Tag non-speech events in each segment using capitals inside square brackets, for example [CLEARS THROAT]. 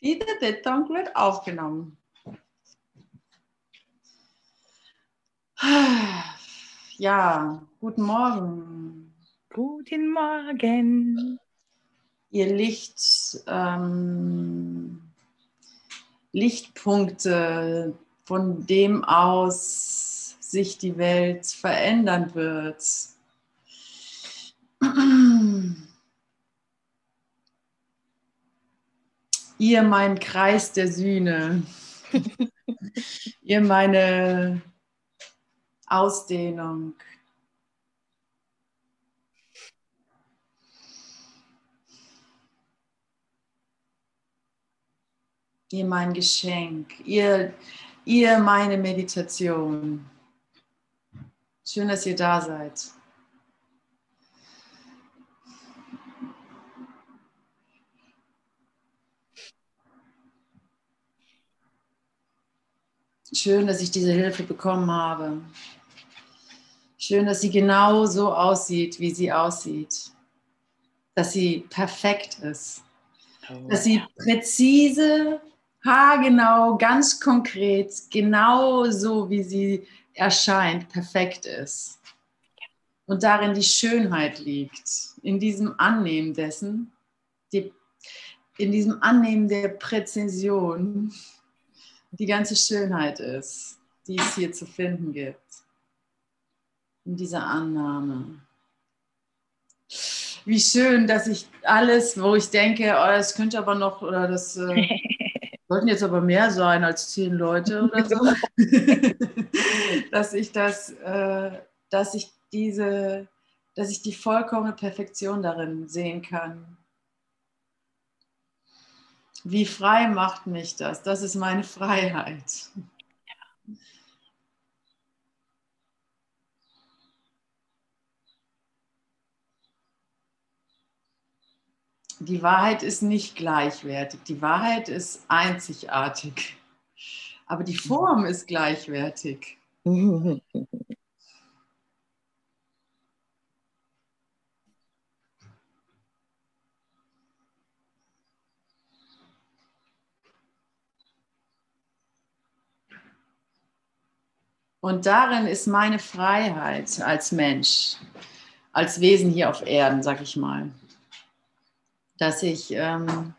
Dieser Diphthong wird aufgenommen. Ja, guten Morgen. Guten Morgen. Ihr Licht, ähm, Lichtpunkte, von dem aus sich die Welt verändern wird. Ihr mein Kreis der Sühne. [LAUGHS] Ihr meine Ausdehnung. Ihr mein Geschenk, ihr, ihr meine Meditation. Schön, dass ihr da seid. Schön, dass ich diese Hilfe bekommen habe. Schön, dass sie genau so aussieht, wie sie aussieht. Dass sie perfekt ist. Dass sie präzise, haargenau, ganz konkret, genau so, wie sie erscheint, perfekt ist. Und darin die Schönheit liegt, in diesem Annehmen dessen, die, in diesem Annehmen der Präzision, die ganze Schönheit ist, die es hier zu finden gibt. In dieser Annahme. Wie schön, dass ich alles, wo ich denke, oh, das könnte aber noch, oder das äh, [LAUGHS] sollten jetzt aber mehr sein als zehn Leute oder so, [LAUGHS] dass ich das, äh, dass ich diese, dass ich die vollkommene Perfektion darin sehen kann wie frei macht mich das? Das ist meine Freiheit. Die Wahrheit ist nicht gleichwertig. Die Wahrheit ist einzigartig. Aber die Form ist gleichwertig. [LAUGHS] Und darin ist meine Freiheit als Mensch, als Wesen hier auf Erden, sag ich mal, dass ich, ähm,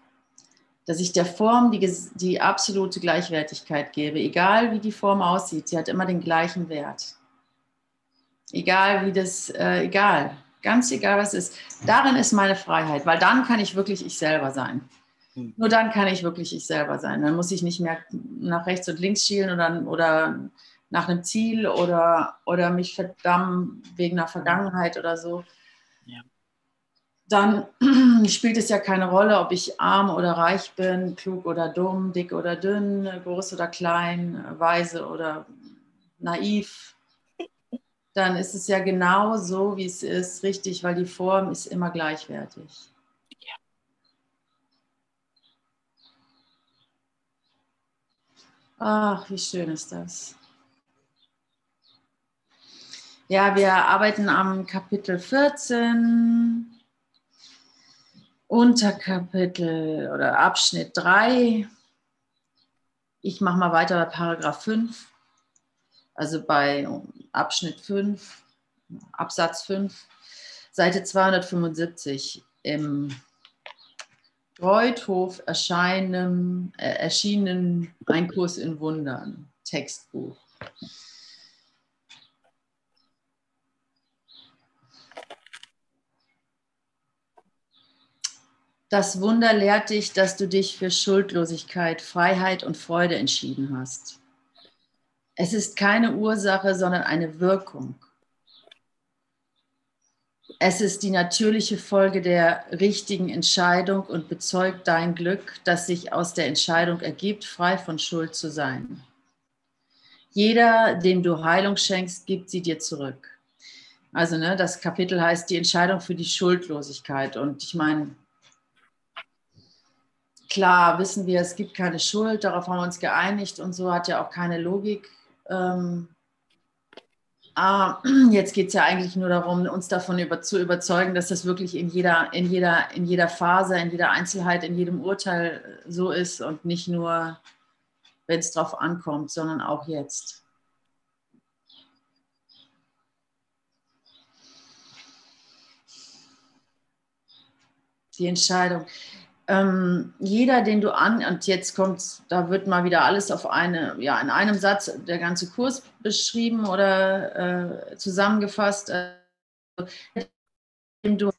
dass ich der Form die, die absolute Gleichwertigkeit gebe, egal wie die Form aussieht, sie hat immer den gleichen Wert. Egal wie das, äh, egal, ganz egal was ist. Darin ist meine Freiheit, weil dann kann ich wirklich ich selber sein. Hm. Nur dann kann ich wirklich ich selber sein. Dann muss ich nicht mehr nach rechts und links schielen oder, oder nach einem Ziel oder, oder mich verdammen wegen einer Vergangenheit oder so, ja. dann [CLEARS THROAT] spielt es ja keine Rolle, ob ich arm oder reich bin, klug oder dumm, dick oder dünn, groß oder klein, weise oder naiv. Dann ist es ja genau so, wie es ist, richtig, weil die Form ist immer gleichwertig. Ach, wie schön ist das. Ja, wir arbeiten am Kapitel 14, Unterkapitel oder Abschnitt 3. Ich mache mal weiter bei Paragraph 5, also bei Abschnitt 5, Absatz 5, Seite 275 im Freudhof erscheinen, äh, erschienen Ein Kurs in Wundern, Textbuch. Das Wunder lehrt dich, dass du dich für Schuldlosigkeit, Freiheit und Freude entschieden hast. Es ist keine Ursache, sondern eine Wirkung. Es ist die natürliche Folge der richtigen Entscheidung und bezeugt dein Glück, das sich aus der Entscheidung ergibt, frei von Schuld zu sein. Jeder, dem du Heilung schenkst, gibt sie dir zurück. Also ne, das Kapitel heißt die Entscheidung für die Schuldlosigkeit. Und ich meine, klar wissen wir, es gibt keine Schuld, darauf haben wir uns geeinigt und so hat ja auch keine Logik. Ähm, Ah, [CLEARS THROAT] jetzt geht es ja eigentlich nur darum, uns davon über, zu überzeugen, dass das wirklich in jeder, in, jeder, in jeder Phase, in jeder Einzelheit, in jedem Urteil so ist und nicht nur, wenn es drauf ankommt, sondern auch jetzt. Die Entscheidung ähm, jeder, den du an, und jetzt kommt, da wird mal wieder alles auf eine, ja, in einem Satz der ganze Kurs beschrieben oder äh, zusammengefasst, äh, du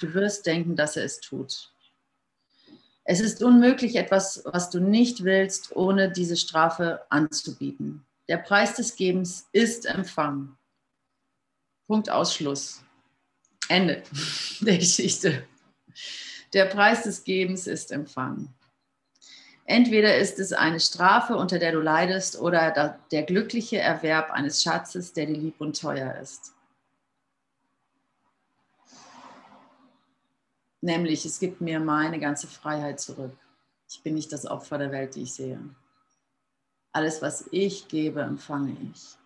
du wirst denken, dass er es tut. Es ist unmöglich, etwas, was du nicht willst, ohne diese Strafe anzubieten. Der Preis des Gebens ist Empfang. Punkt Ausschluss. Ende [LAUGHS] der Geschichte. Der Preis des Gebens ist Empfang. Entweder ist es eine Strafe, unter der du leidest, oder der glückliche Erwerb eines Schatzes, der dir lieb und teuer ist. Nämlich, es gibt mir meine ganze Freiheit zurück. Ich bin nicht das Opfer der Welt, die ich sehe. Alles, was ich gebe, empfange ich.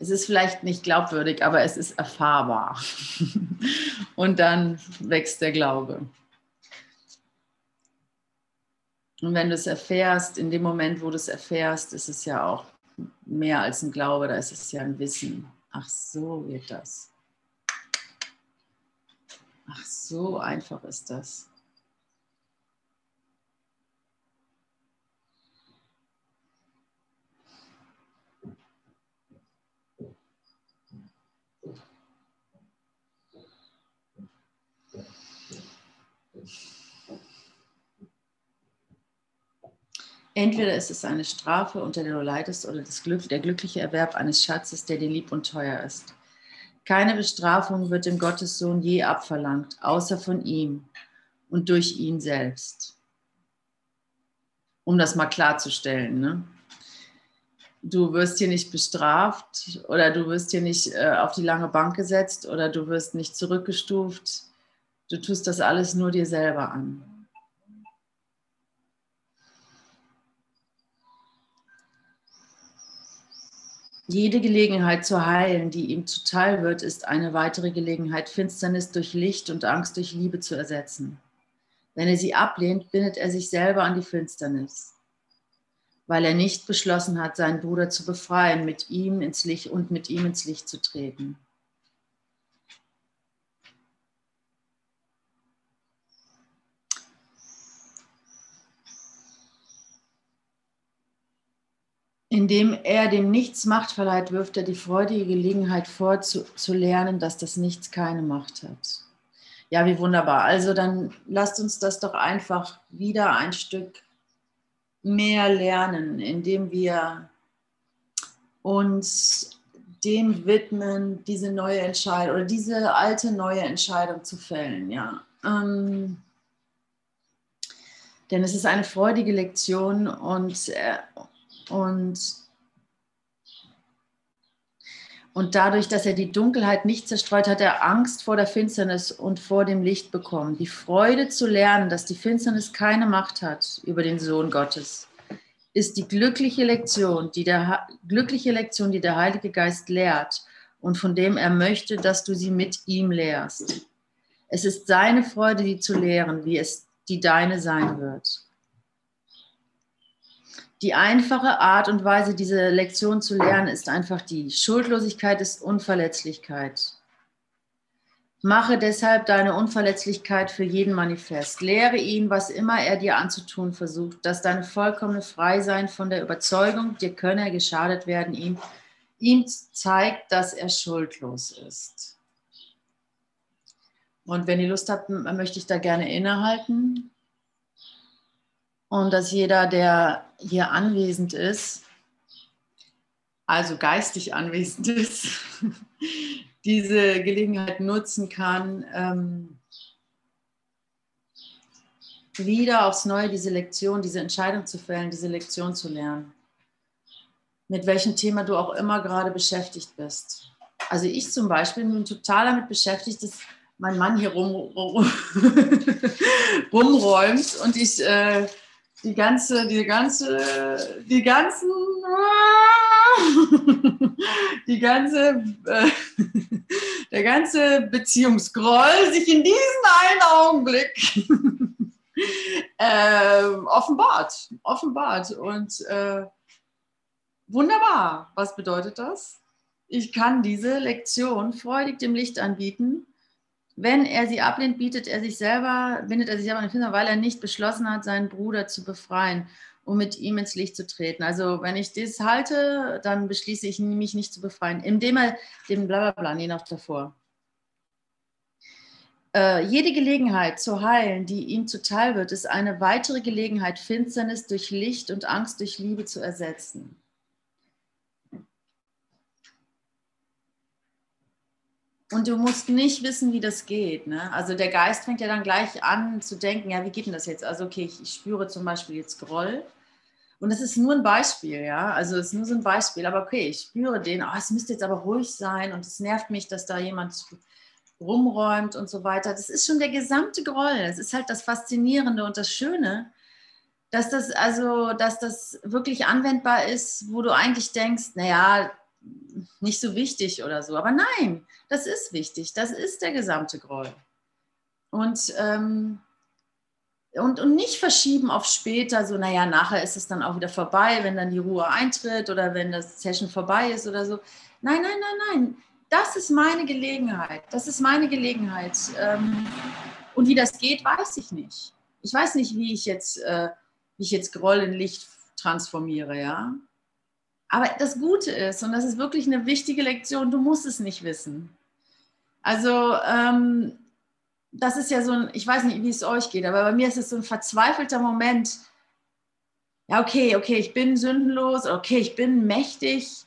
Es ist vielleicht nicht glaubwürdig, aber es ist erfahrbar. [LAUGHS] Und dann wächst der Glaube. Und wenn du es erfährst, in dem Moment, wo du es erfährst, ist es ja auch mehr als ein Glaube, da ist es ja ein Wissen. Ach, so wird das. Ach, so einfach ist das. Entweder ist es eine Strafe, unter der du leidest, oder Glück, der glückliche Erwerb eines Schatzes, der dir lieb und teuer ist. Keine Bestrafung wird dem Gottessohn je abverlangt, außer von ihm und durch ihn selbst. Um das mal klarzustellen. Ne? Du wirst hier nicht bestraft oder du wirst hier nicht äh, auf die lange Bank gesetzt oder du wirst nicht zurückgestuft. Du tust das alles nur dir selber an. Jede Gelegenheit zu heilen, die ihm zuteil wird, ist eine weitere Gelegenheit, Finsternis durch Licht und Angst durch Liebe zu ersetzen. Wenn er sie ablehnt, bindet er sich selber an die Finsternis, weil er nicht beschlossen hat, seinen Bruder zu befreien, mit ihm ins Licht und mit ihm ins Licht zu treten. Indem er dem Nichts Macht verleiht, wirft er die freudige Gelegenheit vor, zu, zu lernen, dass das Nichts keine Macht hat. Ja, wie wunderbar. Also dann lasst uns das doch einfach wieder ein Stück mehr lernen, indem wir uns dem widmen, diese neue Entscheidung oder diese alte neue Entscheidung zu fällen. Ja. Ähm, denn es ist eine freudige Lektion und, äh, und, und dadurch, dass er die Dunkelheit nicht zerstreut, hat er Angst vor der Finsternis und vor dem Licht bekommen. Die Freude zu lernen, dass die Finsternis keine Macht hat über den Sohn Gottes, ist die glückliche Lektion, die der, glückliche Lektion, die der Heilige Geist lehrt und von dem er möchte, dass du sie mit ihm lehrst. Es ist seine Freude, die zu lehren, wie es die deine sein wird die einfache Art und Weise, diese Lektion zu lernen, ist einfach die. Schuldlosigkeit ist Unverletzlichkeit. Mache deshalb deine Unverletzlichkeit für jeden manifest. Lehre ihn, was immer er dir anzutun versucht, dass deine vollkommene Freisein von der Überzeugung, dir könne geschadet werden, ihm, ihm zeigt, dass er schuldlos ist. Und wenn ihr Lust habt, möchte ich da gerne innehalten und dass jeder, der hier anwesend ist, also geistig anwesend [LAUGHS] ist, diese Gelegenheit nutzen kann, ähm, wieder aufs Neue diese Lektion, diese Entscheidung zu fällen, diese Lektion zu lernen. mit welchem Thema du auch immer gerade beschäftigt bist. Also ich zum Beispiel bin total damit beschäftigt, dass mein Mann hier rum, rum [LAUGHS] rumräumt und ich äh, die ganze, die ganze, die ganzen, [LAUGHS] die ganze, äh, [LAUGHS] der ganze Beziehungsgroll sich in diesem einen Augenblick [LAUGHS] äh, offenbart, offenbart und äh, wunderbar. Was bedeutet das? Ich kann diese Lektion freudig dem Licht anbieten wenn er sie ablehnt, bietet er sich selber, bindet er sich selber in den Finger, weil er nicht beschlossen hat, seinen Bruder zu befreien, um mit ihm ins Licht zu treten. Also wenn ich das halte, dann beschließe ich mich nicht zu befreien, indem er den Blablabla, je nach davor. Äh, jede Gelegenheit zu heilen, die ihm zuteil wird, ist eine weitere Gelegenheit, Finsternis durch Licht und Angst durch Liebe zu ersetzen. Und du musst nicht wissen, wie das geht. Ne? Also der Geist fängt ja dann gleich an zu denken, ja, wie geht denn das jetzt? Also okay, ich, ich spüre zum Beispiel jetzt Groll. Und das ist nur ein Beispiel, ja. Also es ist nur so ein Beispiel. Aber okay, ich spüre den, oh, es müsste jetzt aber ruhig sein und es nervt mich, dass da jemand rumräumt und so weiter. Das ist schon der gesamte Groll. Es ist halt das Faszinierende und das Schöne, dass das also, dass das wirklich anwendbar ist, wo du eigentlich denkst, naja, nicht so wichtig oder so. Aber nein, das ist wichtig. Das ist der gesamte Groll. Und, ähm, und, und nicht verschieben auf später, so, naja, nachher ist es dann auch wieder vorbei, wenn dann die Ruhe eintritt oder wenn das Session vorbei ist oder so. Nein, nein, nein, nein. Das ist meine Gelegenheit. Das ist meine Gelegenheit. Ähm, und wie das geht, weiß ich nicht. Ich weiß nicht, wie ich jetzt, äh, wie ich jetzt Groll in Licht transformiere, ja. Aber das Gute ist, und das ist wirklich eine wichtige Lektion, du musst es nicht wissen. Also ähm, das ist ja so ein, ich weiß nicht, wie es euch geht, aber bei mir ist es so ein verzweifelter Moment. Ja, okay, okay, ich bin sündenlos, okay, ich bin mächtig,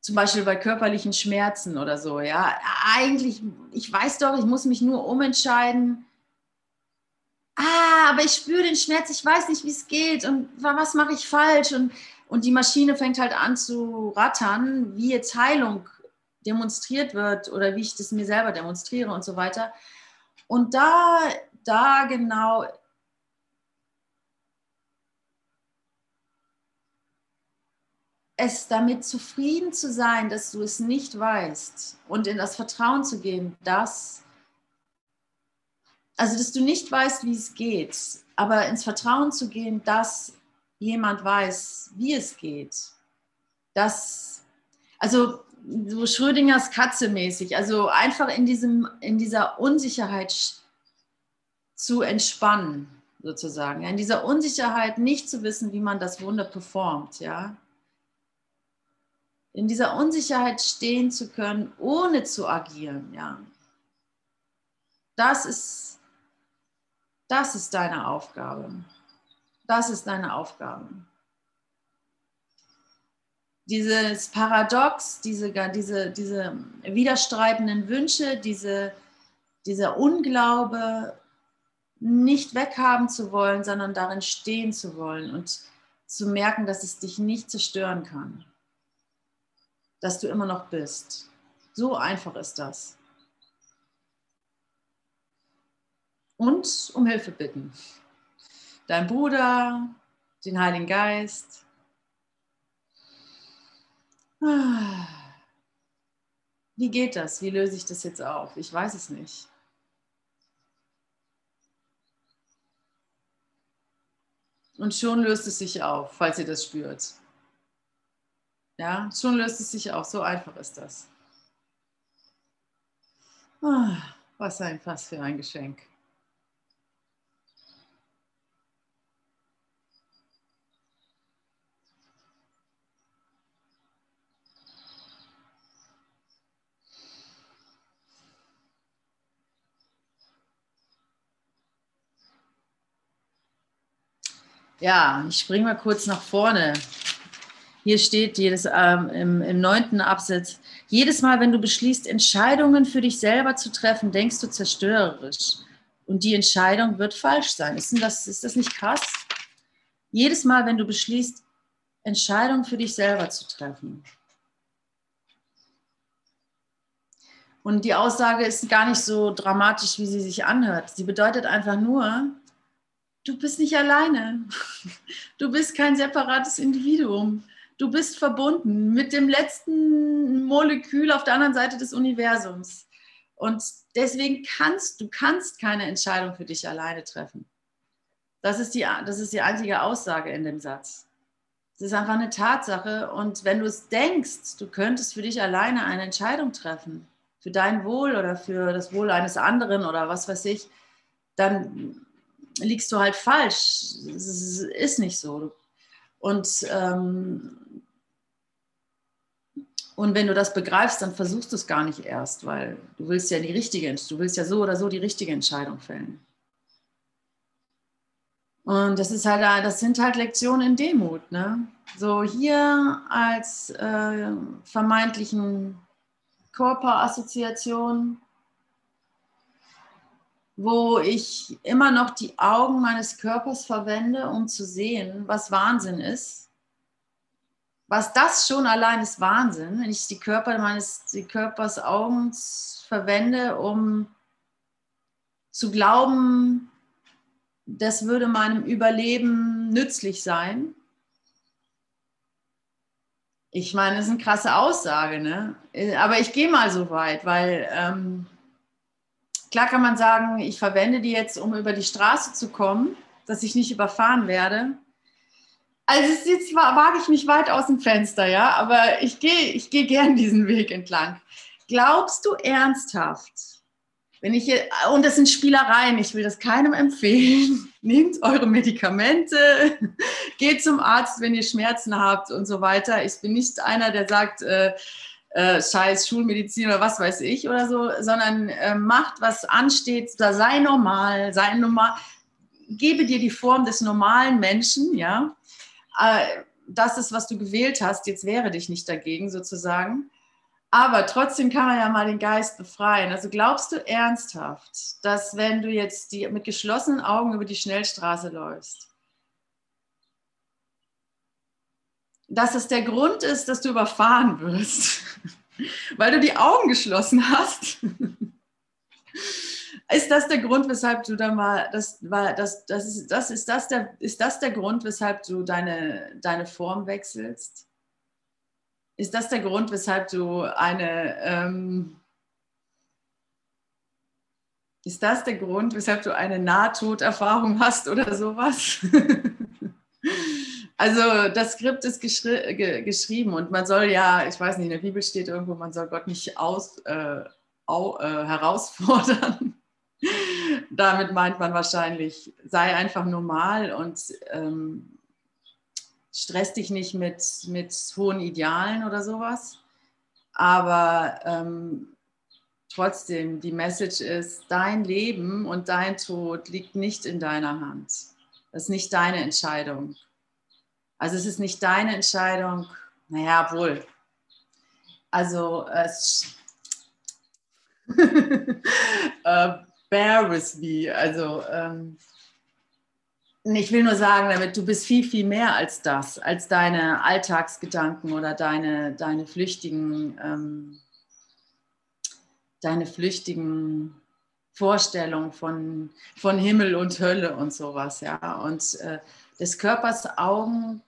zum Beispiel bei körperlichen Schmerzen oder so. Ja, eigentlich, ich weiß doch, ich muss mich nur umentscheiden. Ah, aber ich spüre den Schmerz, ich weiß nicht, wie es geht und was mache ich falsch und und die Maschine fängt halt an zu rattern, wie jetzt Heilung demonstriert wird oder wie ich das mir selber demonstriere und so weiter. Und da, da genau es damit zufrieden zu sein, dass du es nicht weißt und in das Vertrauen zu gehen, dass, also dass du nicht weißt, wie es geht, aber ins Vertrauen zu gehen, dass jemand weiß, wie es geht. Das, also so Schrödingers Katze mäßig, also einfach in, diesem, in dieser Unsicherheit zu entspannen, sozusagen. in dieser Unsicherheit nicht zu wissen, wie man das Wunder performt, ja. In dieser Unsicherheit stehen zu können, ohne zu agieren, ja. Das ist, das ist deine Aufgabe. Das ist deine Aufgabe. Dieses Paradox, diese, diese, diese widerstreitenden Wünsche, diese, dieser Unglaube, nicht weghaben zu wollen, sondern darin stehen zu wollen und zu merken, dass es dich nicht zerstören kann. Dass du immer noch bist. So einfach ist das. Und um Hilfe bitten dein Bruder, den Heiligen Geist. Wie geht das? Wie löse ich das jetzt auf? Ich weiß es nicht. Und schon löst es sich auf, falls ihr das spürt. Ja, schon löst es sich auf. So einfach ist das. Was ein Fass für ein Geschenk. Ja, ich springe mal kurz nach vorne. Hier steht jedes, ähm, im, im neunten Absatz, jedes Mal, wenn du beschließt, Entscheidungen für dich selber zu treffen, denkst du zerstörerisch. Und die Entscheidung wird falsch sein. Ist das, ist das nicht krass? Jedes Mal, wenn du beschließt, Entscheidungen für dich selber zu treffen. Und die Aussage ist gar nicht so dramatisch, wie sie sich anhört. Sie bedeutet einfach nur, du bist nicht alleine. Du bist kein separates Individuum. Du bist verbunden mit dem letzten Molekül auf der anderen Seite des Universums. Und deswegen kannst du kannst keine Entscheidung für dich alleine treffen. Das ist die, das ist die einzige Aussage in dem Satz. Es ist einfach eine Tatsache. Und wenn du es denkst, du könntest für dich alleine eine Entscheidung treffen, für dein Wohl oder für das Wohl eines anderen oder was weiß ich, dann liegst du halt falsch. Es ist nicht so. Und, ähm, und wenn du das begreifst, dann versuchst du es gar nicht erst, weil du willst ja die richtige, du willst ja so oder so die richtige Entscheidung fällen. Und das ist halt, das sind halt Lektionen in Demut. Ne? So hier als äh, vermeintlichen Körperassoziation, wo ich immer noch die Augen meines Körpers verwende, um zu sehen, was Wahnsinn ist. Was das schon allein ist Wahnsinn, wenn ich die Körper meines die Körpers Augen verwende, um zu glauben, das würde meinem Überleben nützlich sein. Ich meine, das ist eine krasse Aussage, ne? aber ich gehe mal so weit, weil ähm, klar kann man sagen, ich verwende die jetzt, um über die Straße zu kommen, dass ich nicht überfahren werde. Also jetzt wage ich mich weit aus dem Fenster, ja, aber ich gehe ich geh gern [LAUGHS] diesen Weg entlang. Glaubst du ernsthaft, wenn ich hier, und das sind Spielereien, ich will das keinem empfehlen. [LAUGHS] Nehmt eure Medikamente, [LAUGHS] geht zum Arzt, wenn ihr Schmerzen habt und so weiter. Ich bin nicht einer, der sagt, äh, äh, scheiß Schulmedizin oder was weiß ich oder so, sondern äh, macht, was ansteht, da sei normal, sei normal, gebe dir die Form des normalen Menschen, ja. Äh, das ist, was du gewählt hast, jetzt wehre dich nicht dagegen sozusagen. Aber trotzdem kann man ja mal den Geist befreien. Also glaubst du ernsthaft, dass wenn du jetzt die, mit geschlossenen Augen über die Schnellstraße läufst, dass es der Grund ist, dass du überfahren wirst, [LAUGHS] weil du die Augen geschlossen hast? [LAUGHS] ist das der Grund, weshalb du dann mal, das, war, das, das, ist, das, ist, das der, ist das der Grund, weshalb du deine, deine Form wechselst? Ist das der Grund, weshalb du eine, ähm, ist das der Grund, weshalb du eine Nahtoderfahrung hast oder sowas? [LAUGHS] also das Skript ist geschri ge geschrieben und man soll ja, ich weiß nicht, in der Bibel steht irgendwo, man soll Gott nicht aus, äh, au, äh, herausfordern. [LAUGHS] Damit meint man wahrscheinlich, sei einfach normal und ähm, stress dich nicht mit, mit hohen Idealen oder sowas. Aber ähm, trotzdem, die Message ist, dein Leben und dein Tod liegt nicht in deiner Hand. Das ist nicht deine Entscheidung. Also es ist nicht deine Entscheidung, naja, wohl. Also es [LAUGHS] äh, bear with me. Also ähm, ich will nur sagen, damit du bist viel, viel mehr als das, als deine Alltagsgedanken oder deine, deine flüchtigen, ähm, deine flüchtigen Vorstellungen von, von Himmel und Hölle und sowas, ja. Und äh, des Körpers Augen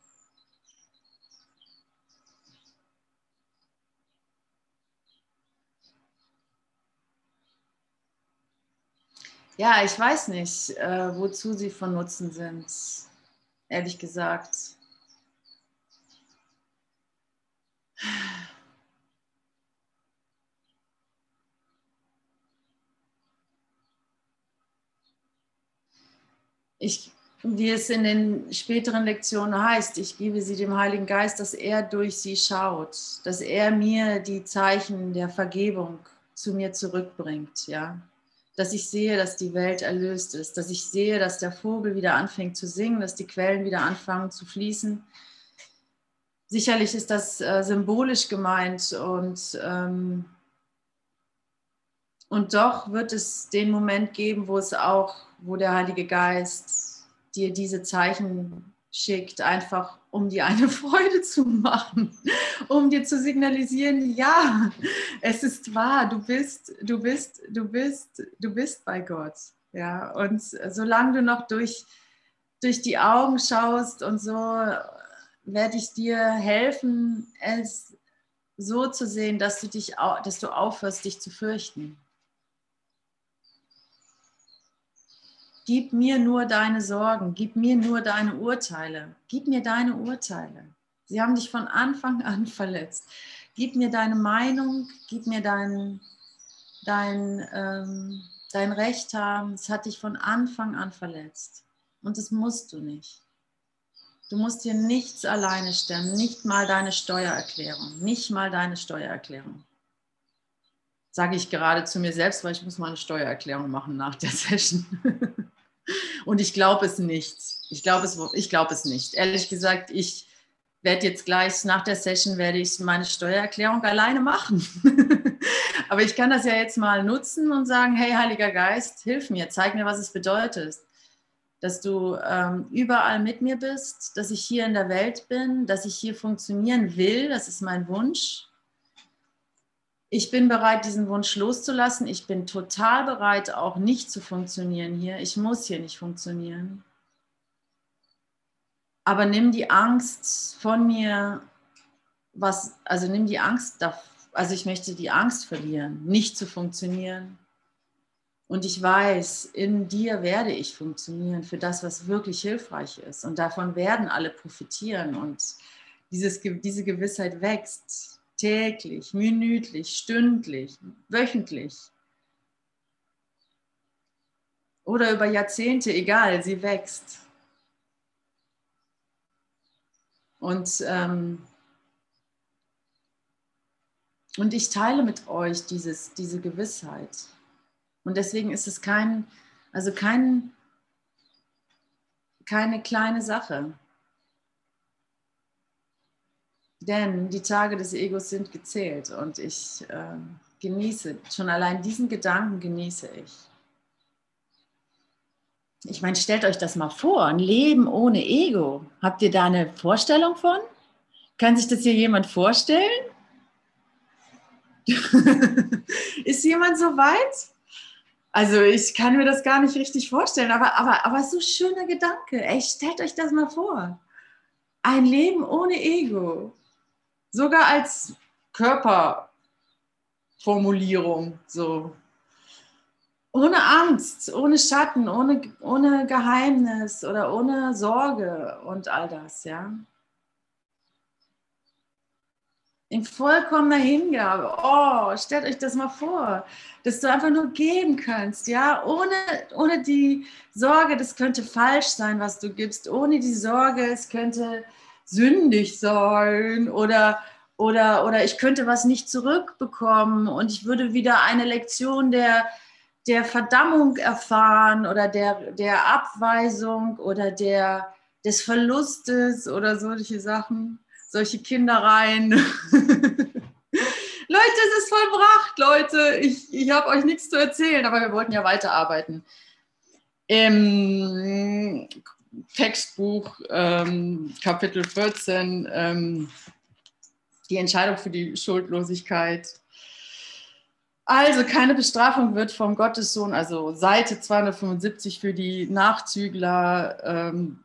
Ja, ich weiß nicht, äh, wozu sie von Nutzen sind, ehrlich gesagt. Ich, wie es in den späteren Lektionen heißt, ich gebe sie dem Heiligen Geist, dass er durch sie schaut, dass er mir die Zeichen der Vergebung zu mir zurückbringt, ja dass ich sehe, dass die Welt erlöst ist, dass ich sehe, dass der Vogel wieder anfängt zu singen, dass die Quellen wieder anfangen zu fließen. Sicherlich ist das äh, symbolisch gemeint und, ähm, und doch wird es den Moment geben, wo es auch, wo der Heilige Geist dir diese Zeichen schickt, einfach um dir eine [LAUGHS] Freude zu machen, um dir zu signalisieren, ja, es ist wahr, du bist, du bist, du bist, du bist bei Gott. Ja, und solange du noch durch, durch die Augen schaust und so, werde ich dir helfen, es so zu sehen, dass du dich, dass du aufhörst, dich zu fürchten. Gib mir nur deine Sorgen, gib mir nur deine Urteile, gib mir deine Urteile. Sie haben dich von Anfang an [LAUGHS] verletzt. Gib mir deine Meinung, gib mir dein, dein, ähm, dein Recht haben. Es hat dich von Anfang an verletzt. Und das musst du nicht. Du musst dir nichts alleine stemmen, nicht mal deine Steuererklärung, nicht mal deine Steuererklärung. Sage ich gerade zu mir selbst, weil ich muss mal eine Steuererklärung machen nach der [LAUGHS] Session. Und ich glaube es nicht. Ich glaube es, ich es nicht. Ehrlich gesagt, ich werde jetzt gleich nach der Session werde ich meine Steuererklärung alleine machen. [LAUGHS] Aber ich kann das ja jetzt mal nutzen und sagen, hey Heiliger Geist, hilf mir, zeig mir, was es bedeutet. Dass du ähm, überall mit mir bist, dass ich hier in der Welt bin, dass ich hier funktionieren will, das ist mein Wunsch ich bin bereit, diesen Wunsch loszulassen. Ich bin total bereit, auch nicht zu funktionieren hier. Ich muss hier nicht funktionieren. Aber nimm die Angst von mir, was, also nimm die Angst, also ich möchte die Angst verlieren, nicht zu funktionieren. Und ich weiß, in dir werde ich funktionieren für das, was wirklich hilfreich ist. Und davon werden alle profitieren. Und dieses, diese Gewissheit wächst täglich, minütlich, stündlich, wöchentlich oder über Jahrzehnte, egal, sie wächst. Und, ähm, und ich teile mit euch dieses, diese Gewissheit. Und deswegen ist es kein, also kein, keine kleine Sache. Denn die Tage des Egos sind gezählt und ich äh, genieße, schon allein diesen Gedanken genieße ich. Ich meine, stellt euch das mal vor, ein Leben ohne Ego. Habt ihr da eine Vorstellung von? Kann sich das hier jemand vorstellen? [LAUGHS] Ist jemand so weit? Also ich kann mir das gar nicht richtig vorstellen, aber, aber, aber so schöner Gedanke. Ey, stellt euch das mal vor. Ein Leben ohne Ego sogar als Körperformulierung, so. Ohne Angst, ohne Schatten, ohne, ohne Geheimnis oder ohne Sorge und all das, ja. In vollkommener Hingabe. Oh, stellt euch das mal vor, dass du einfach nur geben kannst, ja, ohne, ohne die Sorge, das könnte falsch sein, was du gibst, ohne die Sorge, es könnte sündig sein oder, oder, oder ich könnte was nicht zurückbekommen und ich würde wieder eine Lektion der, der Verdammung erfahren oder der, der Abweisung oder der, des Verlustes oder solche Sachen, solche Kindereien. [LAUGHS] Leute, es ist vollbracht, Leute. Ich, ich habe euch nichts zu erzählen, aber wir wollten ja weiterarbeiten. Im Textbuch ähm, Kapitel 14, ähm, die Entscheidung für die Schuldlosigkeit. Also keine Bestrafung wird vom Gottessohn, also Seite 275 für die Nachzügler, ähm,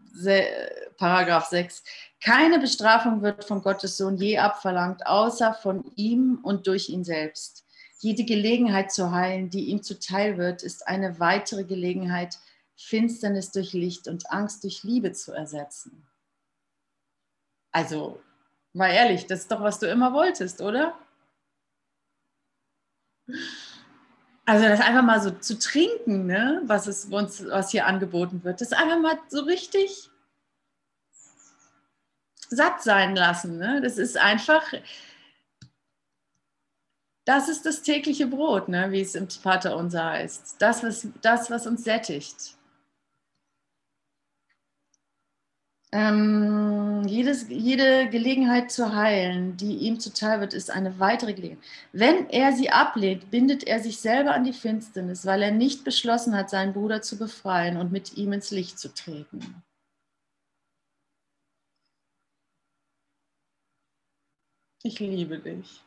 Paragraph 6. Keine Bestrafung wird vom Gottessohn je abverlangt, außer von ihm und durch ihn selbst. Jede Gelegenheit zu heilen, die ihm zuteil wird, ist eine weitere Gelegenheit, Finsternis durch Licht und Angst durch Liebe zu ersetzen. Also, mal ehrlich, das ist doch, was du immer wolltest, oder? Also das einfach mal so zu trinken, ne? was, ist, was hier angeboten wird, das einfach mal so richtig satt sein lassen. Ne? Das ist einfach, das ist das tägliche Brot, ne? wie es im Vater unser heißt. Das was, das, was uns sättigt. Ähm, jedes, jede Gelegenheit zu heilen, die ihm zuteil wird, ist eine weitere Gelegenheit. Wenn er sie ablehnt, bindet er sich selber an die Finsternis, weil er nicht beschlossen hat, seinen Bruder zu befreien und mit ihm ins Licht zu treten. Ich liebe dich.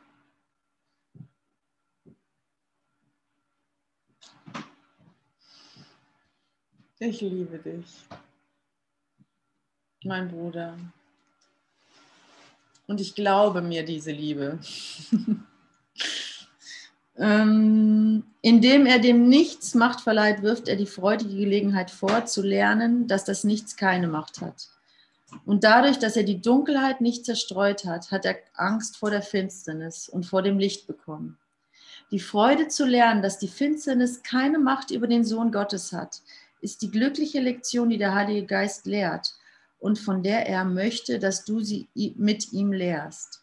Ich liebe dich mein Bruder. Und ich glaube mir diese Liebe. [LAUGHS] ähm, indem er dem Nichts Macht verleiht, wirft er die freudige Gelegenheit vor, zu lernen, dass das Nichts keine Macht hat. Und dadurch, dass er die Dunkelheit nicht zerstreut hat, hat er Angst vor der Finsternis und vor dem Licht bekommen. Die Freude zu lernen, dass die Finsternis keine Macht über den Sohn Gottes hat, ist die glückliche Lektion, die der Heilige Geist lehrt und von der er möchte, dass du sie mit ihm lehrst.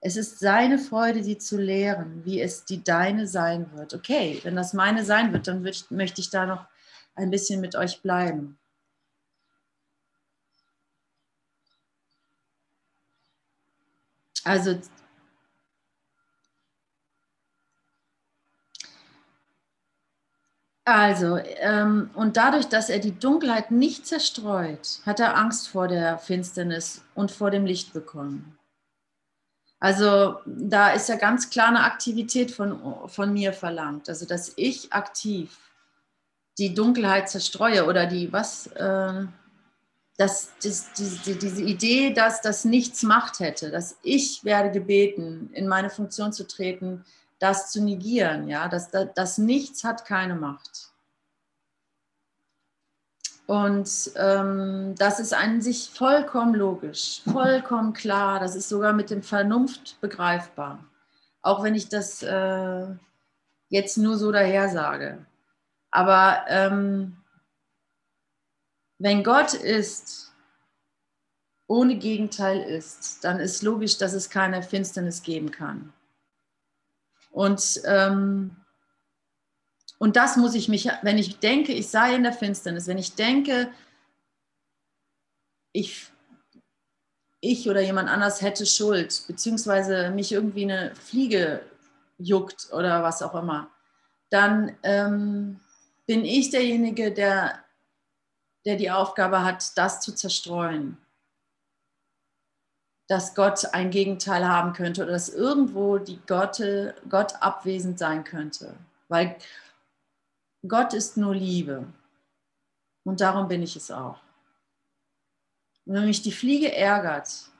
Es ist seine Freude, sie zu lehren, wie es die deine sein wird. Okay, wenn das meine sein wird, dann wird, möchte ich da noch ein bisschen mit euch bleiben. Also Also, ähm, und dadurch, dass er die Dunkelheit nicht zerstreut, hat er Angst vor der Finsternis und vor dem Licht bekommen. Also, da ist ja ganz klar eine Aktivität von, von mir verlangt. Also, dass ich aktiv die Dunkelheit zerstreue oder die, was, äh, dass das, die, diese Idee, dass das nichts Macht hätte, dass ich werde gebeten, in meine Funktion zu treten, das zu negieren, ja, dass das, das Nichts hat keine Macht. Und ähm, das ist an sich vollkommen logisch, vollkommen klar, das ist sogar mit dem Vernunft begreifbar. Auch wenn ich das äh, jetzt nur so daher sage. Aber ähm, wenn Gott ist, ohne Gegenteil ist, dann ist logisch, dass es keine Finsternis geben kann. Und, ähm, und das muss ich mich, wenn ich denke, ich sei in der Finsternis, wenn ich denke, ich, ich oder jemand anders hätte Schuld, beziehungsweise mich irgendwie eine Fliege juckt oder was auch immer, dann ähm, bin ich derjenige, der, der die Aufgabe hat, das zu zerstreuen dass Gott ein Gegenteil haben könnte oder dass irgendwo die Gotte, Gott abwesend sein könnte. Weil Gott ist nur Liebe. Und darum bin ich es auch. Und wenn mich die Fliege ärgert,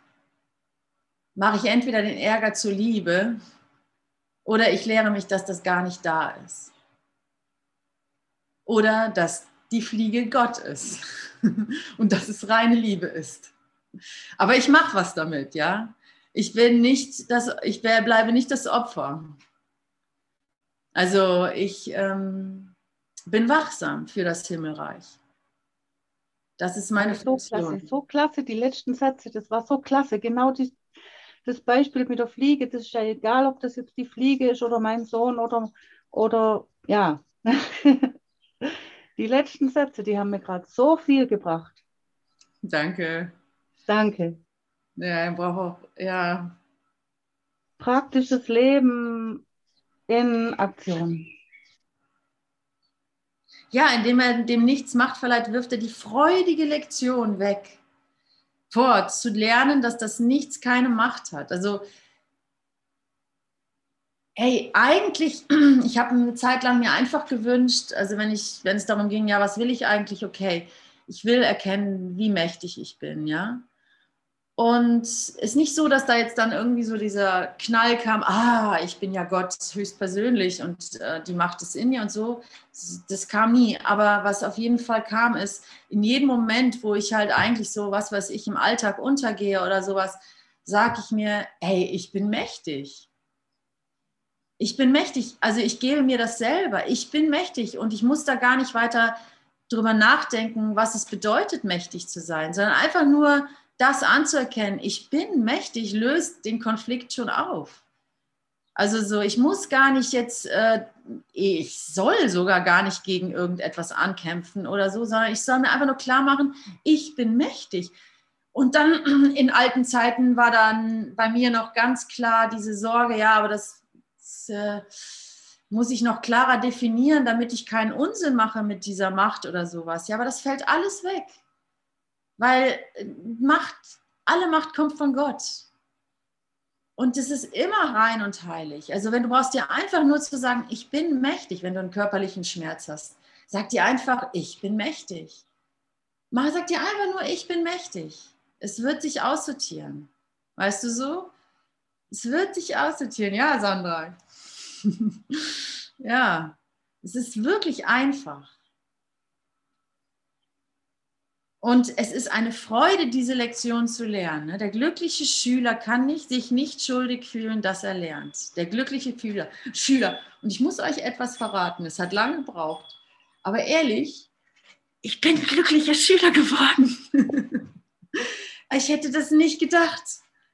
mache ich entweder den Ärger zur Liebe oder ich lehre mich, dass das gar nicht da ist. Oder dass die Fliege Gott ist [LAUGHS] und dass es reine Liebe ist. Aber ich mache was damit, ja. Ich bin nicht das, ich bleibe nicht das Opfer. Also ich ähm, bin wachsam für das Himmelreich. Das ist meine so Funktion. Klasse, so klasse, die letzten Sätze, das war so klasse. Genau die, das Beispiel mit der Fliege, das ist ja egal, ob das jetzt die Fliege ist oder mein Sohn oder, oder ja. [LAUGHS] die letzten Sätze, die haben mir gerade so viel gebracht. Danke. Danke. Ja, ich brauche auch, ja. Praktisches Leben in Aktion. Ja, indem er dem nichts Macht verleiht, wirft er die freudige Lektion weg. Fort, zu lernen, dass das Nichts keine Macht hat. Also, hey, eigentlich, [CLEARS THROAT] ich habe eine Zeit lang mir einfach gewünscht, also wenn, ich, wenn es darum ging, ja, was will ich eigentlich? Okay, ich will erkennen, wie mächtig ich bin, ja. Und es ist nicht so, dass da jetzt dann irgendwie so dieser Knall kam, ah, ich bin ja Gott höchstpersönlich und äh, die Macht ist in mir und so. Das kam nie. Aber was auf jeden Fall kam, ist, in jedem Moment, wo ich halt eigentlich so, was weiß ich, im Alltag untergehe oder sowas, sage ich mir, hey, ich bin mächtig. Ich bin mächtig. Also ich gebe mir das selber. Ich bin mächtig und ich muss da gar nicht weiter drüber nachdenken, was es bedeutet, mächtig zu sein, sondern einfach nur das anzuerkennen, ich bin mächtig, löst den Konflikt schon auf. Also so, ich muss gar nicht jetzt, äh, ich soll sogar gar nicht gegen irgendetwas ankämpfen oder so, sondern ich soll mir einfach nur klar machen, ich bin mächtig. Und dann [CLEARS THROAT] in alten Zeiten war dann bei mir noch ganz klar diese Sorge, ja, aber das, das äh, muss ich noch klarer definieren, damit ich keinen Unsinn mache mit dieser Macht oder sowas. Ja, aber das fällt alles weg. Weil äh, Macht, alle Macht kommt von Gott. Und es ist immer rein und heilig. Also wenn du brauchst dir einfach nur zu sagen, ich bin mächtig, wenn du einen körperlichen Schmerz hast. Sag dir einfach, ich bin mächtig. Mach, sag dir einfach nur, ich bin mächtig. Es wird sich aussortieren. Weißt du so? Es wird sich aussortieren. Ja, Sandra. [LAUGHS] ja, es ist wirklich einfach. Und es ist eine Freude, diese Lektion zu lernen. Ne? Der glückliche Schüler kann nicht, sich nicht schuldig fühlen, dass er lernt. Der glückliche Schüler. Schüler. Und ich muss euch etwas verraten. Es hat lange gebraucht. Aber ehrlich, ich bin glücklicher Schüler geworden. [LAUGHS] ich hätte das nicht gedacht,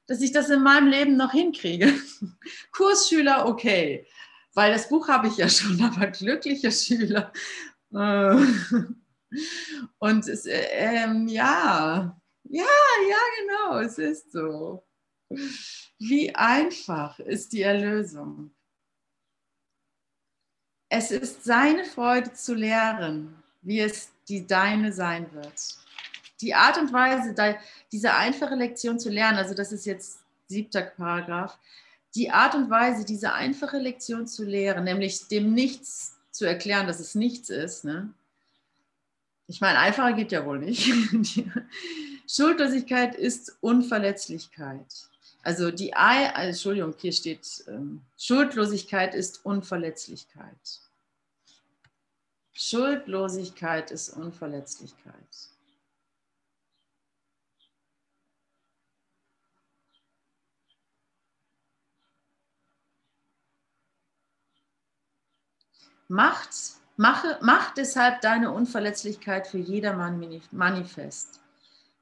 dass ich das in meinem Leben noch hinkriege. [LAUGHS] Kursschüler, okay. Weil das Buch habe ich ja schon, [LAUGHS] aber glücklicher Schüler. Äh. Und es, äh, ähm, ja, ja, ja, genau, es ist so. Wie einfach ist die Erlösung. Es ist seine Freude zu lehren, wie es die deine sein wird. Die Art und Weise, diese einfache Lektion zu lernen, also das ist jetzt siebter Paragraph, die Art und Weise, diese einfache Lektion zu lehren, nämlich dem Nichts zu erklären, dass es nichts ist, ne? Ich meine, einfacher geht ja wohl nicht. [LAUGHS] Schuldlosigkeit ist Unverletzlichkeit. Also die I, also Entschuldigung, hier steht, ähm, Schuldlosigkeit ist Unverletzlichkeit. Schuldlosigkeit ist Unverletzlichkeit. Macht Mache, mach deshalb deine Unverletzlichkeit für jedermann manifest.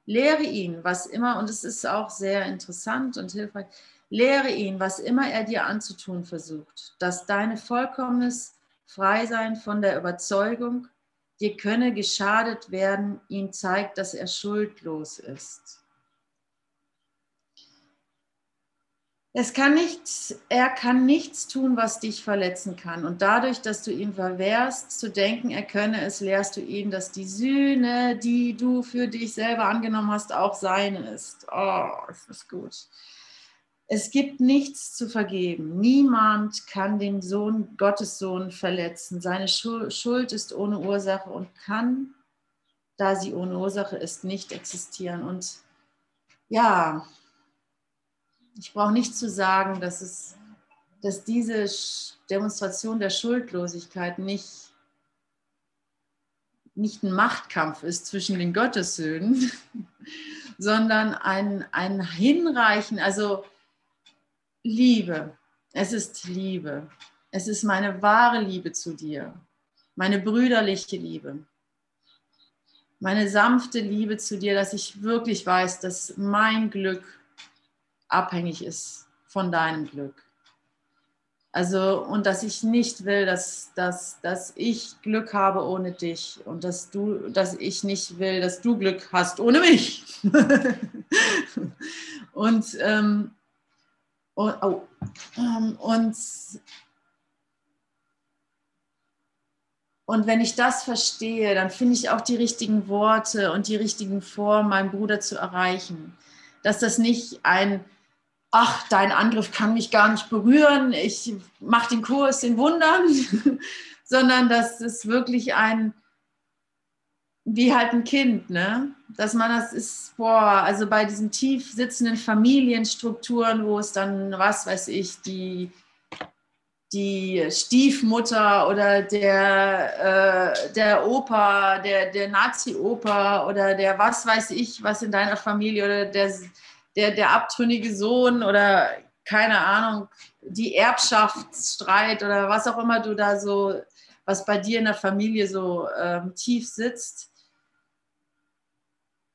Lehre ihn, was immer, und es ist auch sehr interessant und hilfreich, lehre ihn, was immer er dir anzutun versucht, dass deine vollkommenes Freisein von der Überzeugung, dir könne geschadet werden, ihm zeigt, dass er schuldlos ist. Es kann nichts, er kann nichts tun, was dich verletzen kann. Und dadurch, dass du ihm verwehrst, zu denken, er könne es, lehrst du ihn, dass die Sühne, die du für dich selber angenommen hast, auch seine ist. Oh, das ist gut. Es gibt nichts zu vergeben. Niemand kann den Sohn, Gottes Sohn verletzen. Seine Schuld ist ohne Ursache und kann, da sie ohne Ursache ist, nicht existieren. Und ja, ich brauche nicht zu sagen, dass, es, dass diese Demonstration der Schuldlosigkeit nicht, nicht ein Machtkampf ist zwischen den Gottessöhnen, [LAUGHS] sondern ein, ein Hinreichen, also Liebe. Es ist Liebe. Es ist meine wahre Liebe zu dir, meine brüderliche Liebe, meine sanfte Liebe zu dir, dass ich wirklich weiß, dass mein Glück abhängig ist von deinem Glück. Also, und dass ich nicht will, dass, dass, dass ich Glück habe ohne dich und dass du, dass ich nicht will, dass du Glück hast ohne mich. [LAUGHS] und, ähm, und, oh, ähm, und, und wenn ich das verstehe, dann finde ich auch die richtigen Worte und die richtigen Formen, meinen Bruder zu erreichen. Dass das nicht ein ach, dein Angriff kann mich gar nicht berühren, ich mache den Kurs in Wundern, [LAUGHS] sondern dass es wirklich ein, wie halt ein Kind, ne? Dass man das ist, boah, also bei diesen tief sitzenden Familienstrukturen, wo es dann, was weiß ich, die, die Stiefmutter oder der, äh, der Opa, der, der Nazi-Opa oder der was weiß ich, was in deiner Familie oder der der, der abtrünnige Sohn oder keine Ahnung, die Erbschaftsstreit oder was auch immer du da so, was bei dir in der Familie so ähm, tief sitzt.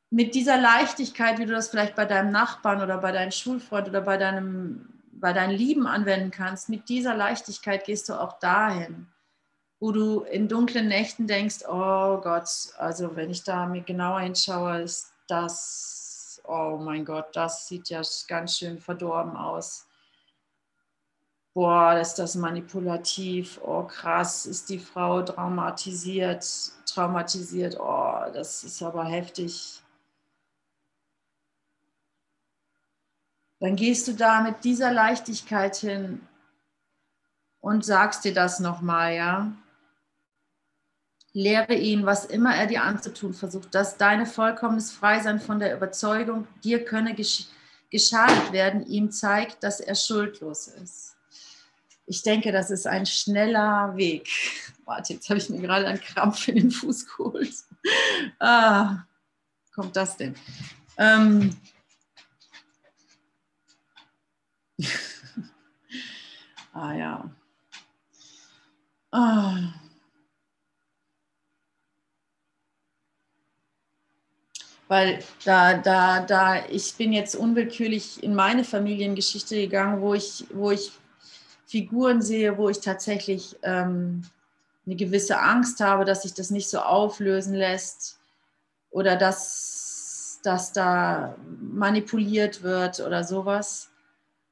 Mit dieser Leichtigkeit, wie du das vielleicht bei deinem Nachbarn oder bei deinem Schulfreund oder bei deinem bei deinen Lieben anwenden kannst, mit dieser Leichtigkeit gehst du auch dahin, wo du in dunklen Nächten denkst, oh Gott, also wenn ich da mir genauer hinschaue, ist das oh mein Gott, das sieht ja ganz schön verdorben aus. Boah, ist das manipulativ. Oh, krass, ist die Frau traumatisiert, traumatisiert. Oh, das ist aber heftig. dann gehst du da mit dieser Leichtigkeit hin und sagst dir das nochmal, ja. Lehre ihn, was immer er dir anzutun versucht, dass deine vollkommenes Freisein von der Überzeugung, dir könne geschadet werden, ihm zeigt, dass er schuldlos ist. Ich denke, das ist ein schneller Weg. [LAUGHS] Warte, jetzt habe ich mir gerade einen Krampf in den Fuß geholt. [LAUGHS] Ah, kommt das denn? Ähm, [LAUGHS] ah ja. Weil da, da, da, ich bin jetzt unwillkürlich in meine Familiengeschichte gegangen, wo ich, wo ich Figuren sehe, wo ich tatsächlich ähm, eine gewisse Angst habe, dass sich das nicht so auflösen lässt oder dass, dass da manipuliert wird oder sowas.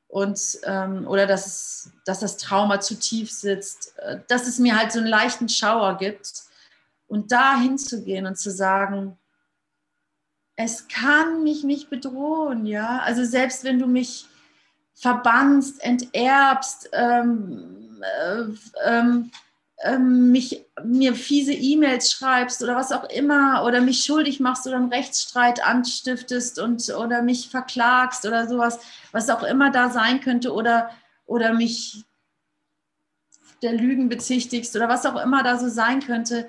Und, ähm, oder dass, es, dass das Trauma zu tief sitzt, äh, dass es mir halt so einen leichten Schauer gibt. Und da hinzugehen und zu sagen, es kann mich nicht bedrohen, ja. Also selbst wenn du mich verbannst, enterbst, ähm, äh, ähm, mich, mir fiese E-Mails schreibst oder was auch immer oder mich schuldig machst oder einen Rechtsstreit anstiftest und oder mich verklagst oder sowas, was auch immer da sein könnte oder, oder mich der Lügen bezichtigst oder was auch immer da so sein könnte,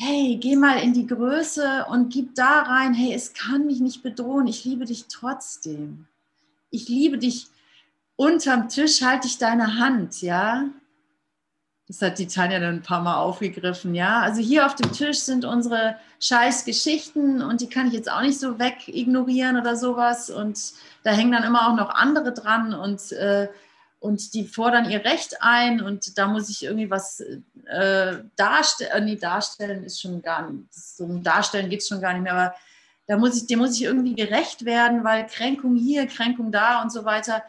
hey, geh mal in die Größe und gib da rein, hey, es kann mich nicht bedrohen, ich liebe dich trotzdem. Ich liebe dich. Unterm Tisch halte ich deine Hand, ja. Das hat die Tanja dann ein paar Mal aufgegriffen, ja. Also hier auf dem Tisch sind unsere scheiß Geschichten und die kann ich jetzt auch nicht so weg ignorieren oder sowas. Und da hängen dann immer auch noch andere dran und äh, und die fordern ihr Recht ein und da muss ich irgendwie was äh, darstellen. Äh, nee, darstellen ist schon gar nicht, so um Darstellen geht es schon gar nicht mehr, aber da muss ich, dem muss ich irgendwie gerecht werden, weil Kränkung hier, Kränkung da und so weiter.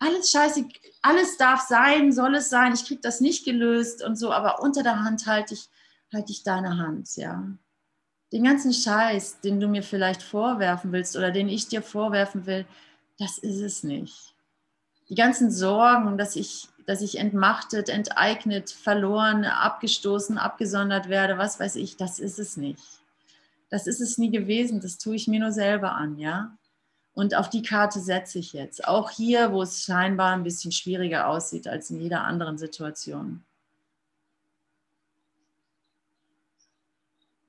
Alles scheiße, alles darf sein, soll es sein, ich kriege das nicht gelöst und so, aber unter der Hand halte ich, halte ich deine Hand, ja. Den ganzen Scheiß, den du mir vielleicht vorwerfen willst oder den ich dir vorwerfen will, das ist es nicht die ganzen Sorgen, dass ich, dass ich entmachtet, enteignet, verloren, abgestoßen, abgesondert werde, was weiß ich, das ist es nicht. Das ist es nie gewesen, das tue ich mir nur selber an, ja. Und auf die Karte setze ich jetzt. Auch hier, wo es scheinbar ein bisschen schwieriger aussieht als in jeder anderen Situation.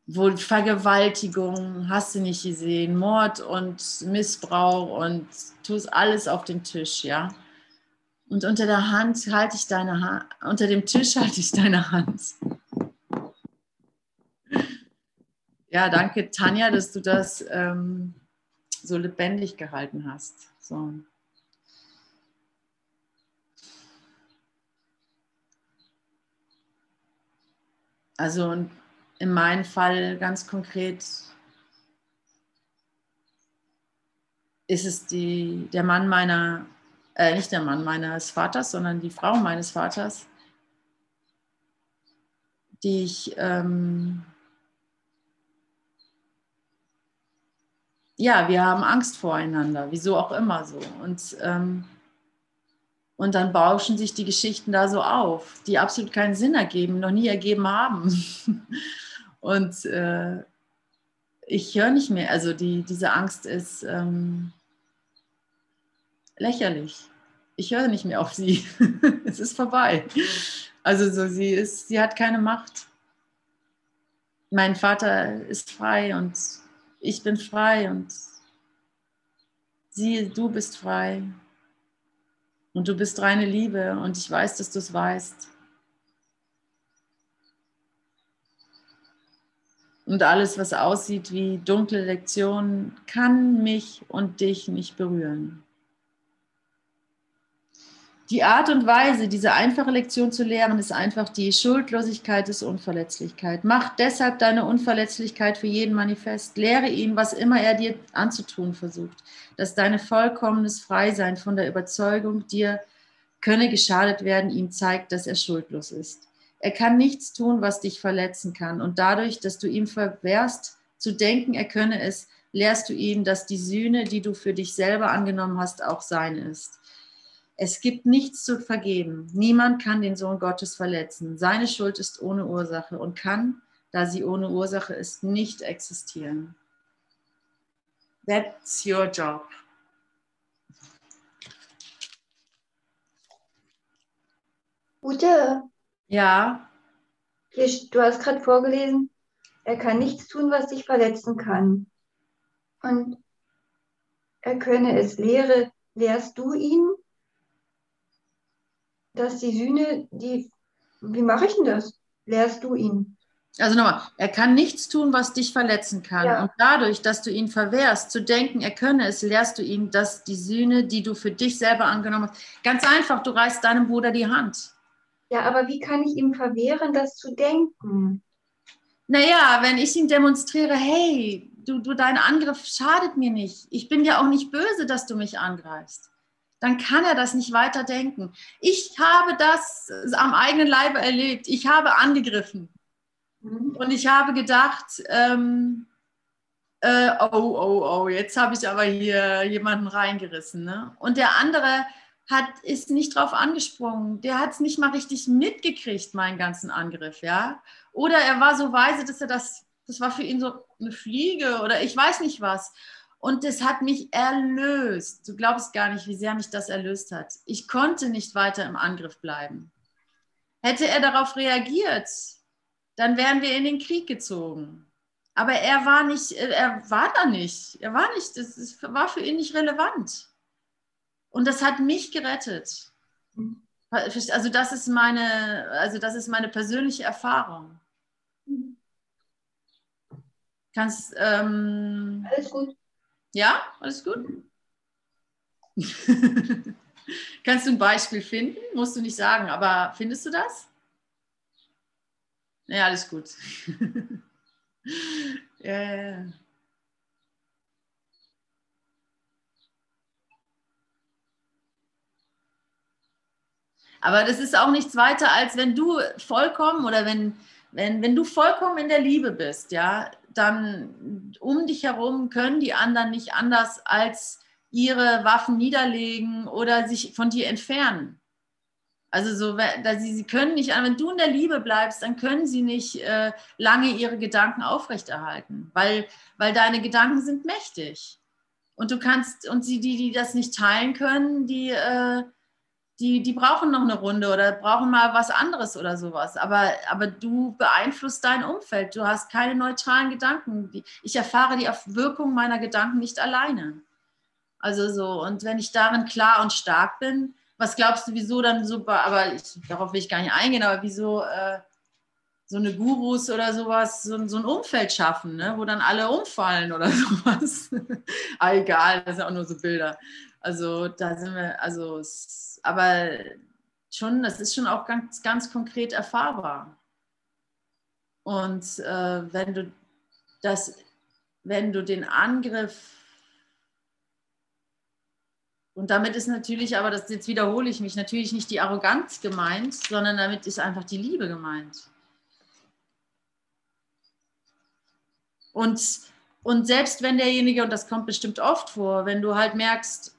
Wo Vergewaltigung, hast du nicht gesehen, Mord und Missbrauch und tust alles auf den Tisch, ja. Und unter der Hand halte ich deine Hand, unter dem Tisch halte ich deine Hand. Ja, danke Tanja, dass du das ähm, so lebendig gehalten hast. So. Also in meinem Fall ganz konkret ist es die, der Mann meiner äh, nicht der Mann meines Vaters, sondern die Frau meines Vaters, die ich, ähm, ja, wir haben Angst voreinander, wieso auch immer so. Und, ähm, und dann bauschen sich die Geschichten da so auf, die absolut keinen Sinn ergeben, noch nie ergeben haben. [LAUGHS] und äh, ich höre nicht mehr, also die, diese Angst ist, ähm, lächerlich. Ich höre nicht mehr auf sie. [LAUGHS] es ist vorbei. Also so, sie ist, sie hat keine Macht. Mein Vater ist frei und ich bin frei und sie, du bist frei. Und du bist reine Liebe und ich weiß, dass du es weißt. Und alles, was aussieht wie dunkle Lektionen, kann mich und dich nicht berühren. Die Art und Weise, diese einfache Lektion zu lehren, ist einfach die Schuldlosigkeit des Unverletzlichkeit. Mach deshalb deine Unverletzlichkeit für jeden manifest. Lehre ihn, was immer er dir anzutun versucht, dass deine vollkommenes Freisein von der Überzeugung, dir könne geschadet werden, ihm zeigt, dass er schuldlos ist. Er kann nichts tun, was dich verletzen kann. Und dadurch, dass du ihm verwehrst, zu denken, er könne es, lehrst du ihn, dass die Sühne, die du für dich selber angenommen hast, auch sein ist. Es gibt nichts zu vergeben. Niemand kann den Sohn Gottes verletzen. Seine Schuld ist ohne Ursache und kann, da sie ohne Ursache ist, nicht existieren. That's your job. Ute. Ja. Du hast gerade vorgelesen, er kann nichts tun, was dich verletzen kann. Und er könne es lehre, lehrst du ihn, dass die Sühne, die, wie mache ich denn das? Lehrst du ihn? Also nochmal, er kann nichts tun, was dich verletzen kann. Ja. Und dadurch, dass du ihn verwehrst, zu denken, er könne es, lehrst du ihn, dass die Sühne, die du für dich selber angenommen hast, ganz einfach, du reißt deinem Bruder die Hand. Ja, aber wie kann ich ihm verwehren, das zu denken? Naja, wenn ich ihm demonstriere, hey, du, du, dein Angriff schadet mir nicht. Ich bin ja auch nicht böse, dass du mich angreifst. Dann kann er das nicht weiter denken. Ich habe das am eigenen Leibe erlebt. Ich habe angegriffen. Mhm. Und ich habe gedacht, ähm, äh, oh, oh, oh, jetzt habe ich aber hier jemanden reingerissen. Ne? Und der andere hat, ist nicht drauf angesprungen. Der hat es nicht mal richtig mitgekriegt, meinen ganzen Angriff, ja. Oder er war so weise, dass er das, das war für ihn so eine Fliege oder ich weiß nicht was. Und das hat mich erlöst. Du glaubst gar nicht, wie sehr mich das erlöst hat. Ich konnte nicht weiter im Angriff bleiben. Hätte er darauf reagiert, dann wären wir in den Krieg gezogen. Aber er war nicht, er war da nicht. Er war nicht, das war für ihn nicht relevant. Und das hat mich gerettet. Also das ist meine, also das ist meine persönliche Erfahrung. Kannst ähm, alles gut. Ja, alles gut. [LAUGHS] Kannst du ein Beispiel finden? Musst du nicht sagen, aber findest du das? Ja, alles gut. [LAUGHS] ja, ja. Aber das ist auch nichts weiter, als wenn du vollkommen oder wenn, wenn, wenn du vollkommen in der Liebe bist, ja, dann um dich herum können die anderen nicht anders als ihre Waffen niederlegen oder sich von dir entfernen. Also so, da sie, sie können nicht, wenn du in der Liebe bleibst, dann können sie nicht äh, lange ihre Gedanken aufrechterhalten, weil, weil deine Gedanken sind mächtig. Und du kannst, und sie, die, die das nicht teilen können, die, äh, die, die brauchen noch eine Runde oder brauchen mal was anderes oder sowas. Aber, aber du beeinflusst dein Umfeld. Du hast keine neutralen Gedanken. Ich erfahre die Wirkung meiner Gedanken nicht alleine. Also so, und wenn ich darin klar und stark bin, was glaubst du, wieso dann super, aber ich, darauf will ich gar nicht eingehen, aber wieso äh, so eine Gurus oder sowas, so, so ein Umfeld schaffen, ne, wo dann alle umfallen oder [LAUGHS] sowas. ah, egal, das sind auch nur so Bilder. Also da sind wir, also es, aber schon, das ist schon auch ganz, ganz konkret erfahrbar. Und äh, wenn du das, wenn du den Angriff und damit ist natürlich, aber das jetzt wiederhole ich mich, natürlich nicht die Arroganz gemeint, sondern damit ist einfach die Liebe gemeint. Und, und selbst wenn derjenige, und das kommt bestimmt oft vor, wenn du halt merkst,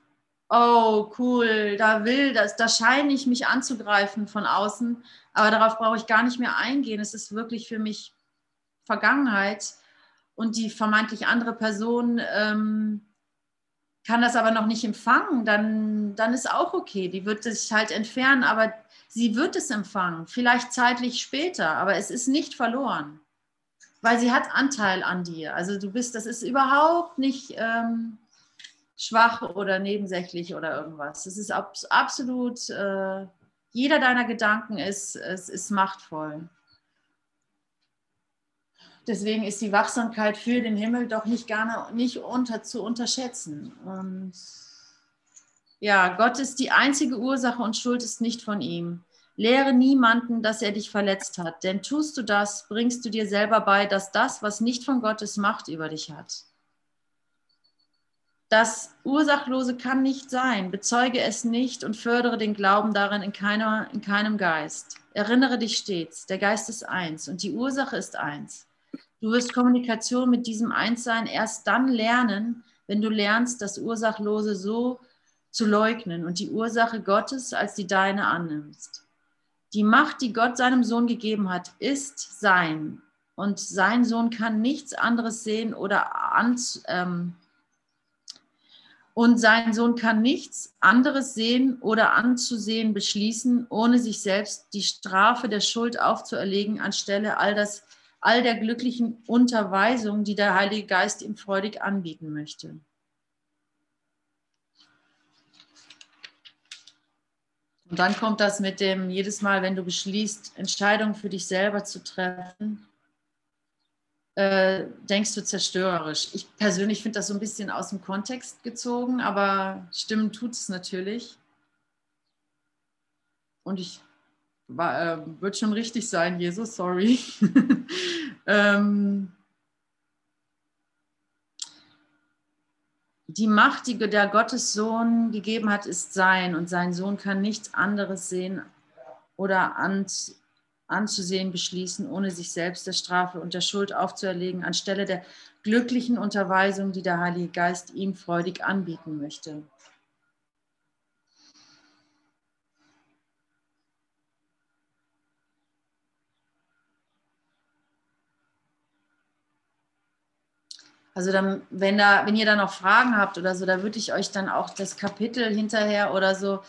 oh cool, da will das, da scheine ich mich anzugreifen von außen, aber darauf brauche ich gar nicht mehr eingehen. Es ist wirklich für mich Vergangenheit und die vermeintlich andere Person ähm, kann das aber noch nicht empfangen, dann, dann ist auch okay. Die wird sich halt entfernen, aber sie wird es empfangen, vielleicht zeitlich später, aber es ist nicht verloren, weil sie hat Anteil an dir. Also du bist, das ist überhaupt nicht... Ähm, schwach oder nebensächlich oder irgendwas. Es ist ab, absolut, äh, jeder deiner Gedanken ist, ist, ist machtvoll. Deswegen ist die Wachsamkeit für den Himmel doch nicht gerne nicht unter, zu unterschätzen. Und ja, Gott ist die einzige Ursache und Schuld ist nicht von ihm. Lehre niemanden, dass er dich verletzt hat, denn tust du das, bringst du dir selber bei, dass das, was nicht von Gottes Macht über dich hat. Das Ursachlose kann nicht sein. Bezeuge es nicht und fördere den Glauben darin in, keiner, in keinem Geist. Erinnere dich stets, der Geist ist eins und die Ursache ist eins. Du wirst Kommunikation mit diesem Einssein erst dann lernen, wenn du lernst, das Ursachlose so zu leugnen und die Ursache Gottes als die deine annimmst. Die Macht, die Gott seinem Sohn gegeben hat, ist sein. Und sein Sohn kann nichts anderes sehen oder an, ähm, und sein Sohn kann nichts anderes sehen oder anzusehen beschließen, ohne sich selbst die Strafe der Schuld aufzuerlegen, anstelle all, das, all der glücklichen Unterweisung, die der Heilige Geist ihm freudig anbieten möchte. Und dann kommt das mit dem, jedes Mal, wenn du beschließt, Entscheidungen für dich selber zu treffen, äh, denkst du zerstörerisch. Ich persönlich finde das so ein bisschen aus dem Kontext gezogen, aber stimmen tut es natürlich. Und ich äh, wird schon richtig sein, Jesus, sorry. [LAUGHS] ähm, die Macht, die der Gottes Sohn gegeben hat, ist sein und sein Sohn kann nichts anderes sehen oder an, anzusehen beschließen, ohne sich selbst der Strafe und der Schuld aufzuerlegen, anstelle der glücklichen Unterweisung, die der Heilige Geist ihm freudig anbieten möchte. Also dann, wenn da, wenn ihr da noch Fragen habt oder so, da würde ich euch dann auch das Kapitel hinterher oder so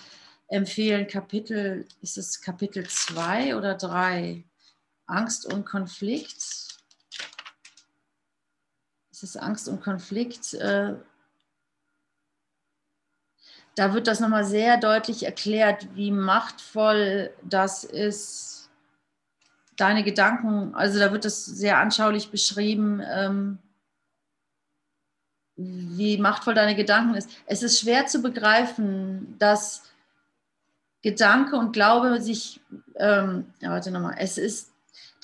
empfehlen. Kapitel, ist es Kapitel 2 oder 3? Angst und Konflikt. Ist es Angst und Konflikt? Äh, da wird das nochmal sehr deutlich erklärt, wie machtvoll das ist, deine Gedanken, also da wird das sehr anschaulich beschrieben, ähm, wie machtvoll deine Gedanken ist. Es ist schwer zu begreifen, dass Gedanke und Glaube sich, ähm, ja, warte nochmal, es ist,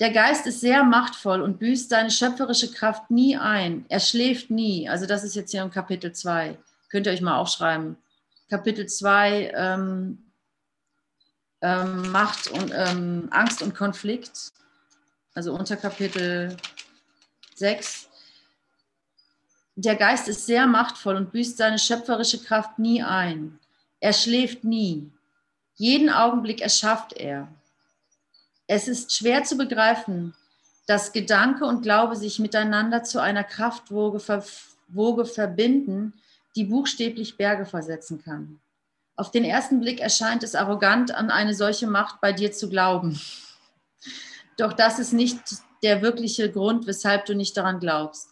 der Geist ist sehr machtvoll und büßt seine schöpferische Kraft nie ein. Er schläft nie. Also das ist jetzt hier im Kapitel 2. Könnt ihr euch mal aufschreiben. Kapitel 2, ähm, ähm, Macht und ähm, Angst und Konflikt. Also unter Kapitel 6 der Geist ist sehr machtvoll und büßt seine schöpferische Kraft nie ein. Er schläft nie. Jeden Augenblick erschafft er. Es ist schwer zu begreifen, dass Gedanke und Glaube sich miteinander zu einer Kraftwoge ver Woge verbinden, die buchstäblich Berge versetzen kann. Auf den ersten Blick erscheint es arrogant, an eine solche Macht bei dir zu glauben. Doch das ist nicht der wirkliche Grund, weshalb du nicht daran glaubst.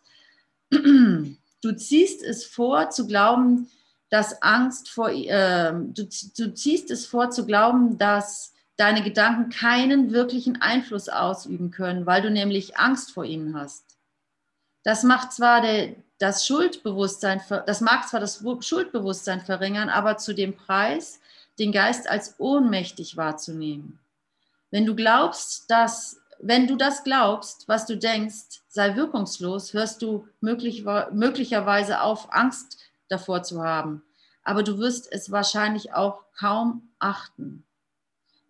[CLEARS THROAT] Du ziehst es vor zu glauben, dass Angst vor, äh, du, du ziehst es vor zu glauben, dass deine Gedanken keinen wirklichen Einfluss ausüben können, weil du nämlich Angst vor ihnen hast. Das macht zwar der, das Schuldbewusstsein, das mag zwar das Schuldbewusstsein verringern, aber zu dem Preis, den Geist als ohnmächtig wahrzunehmen. Wenn du glaubst, dass wenn du das glaubst, was du denkst, sei wirkungslos, hörst du möglich, möglicherweise auf, Angst davor zu haben. Aber du wirst es wahrscheinlich auch kaum achten.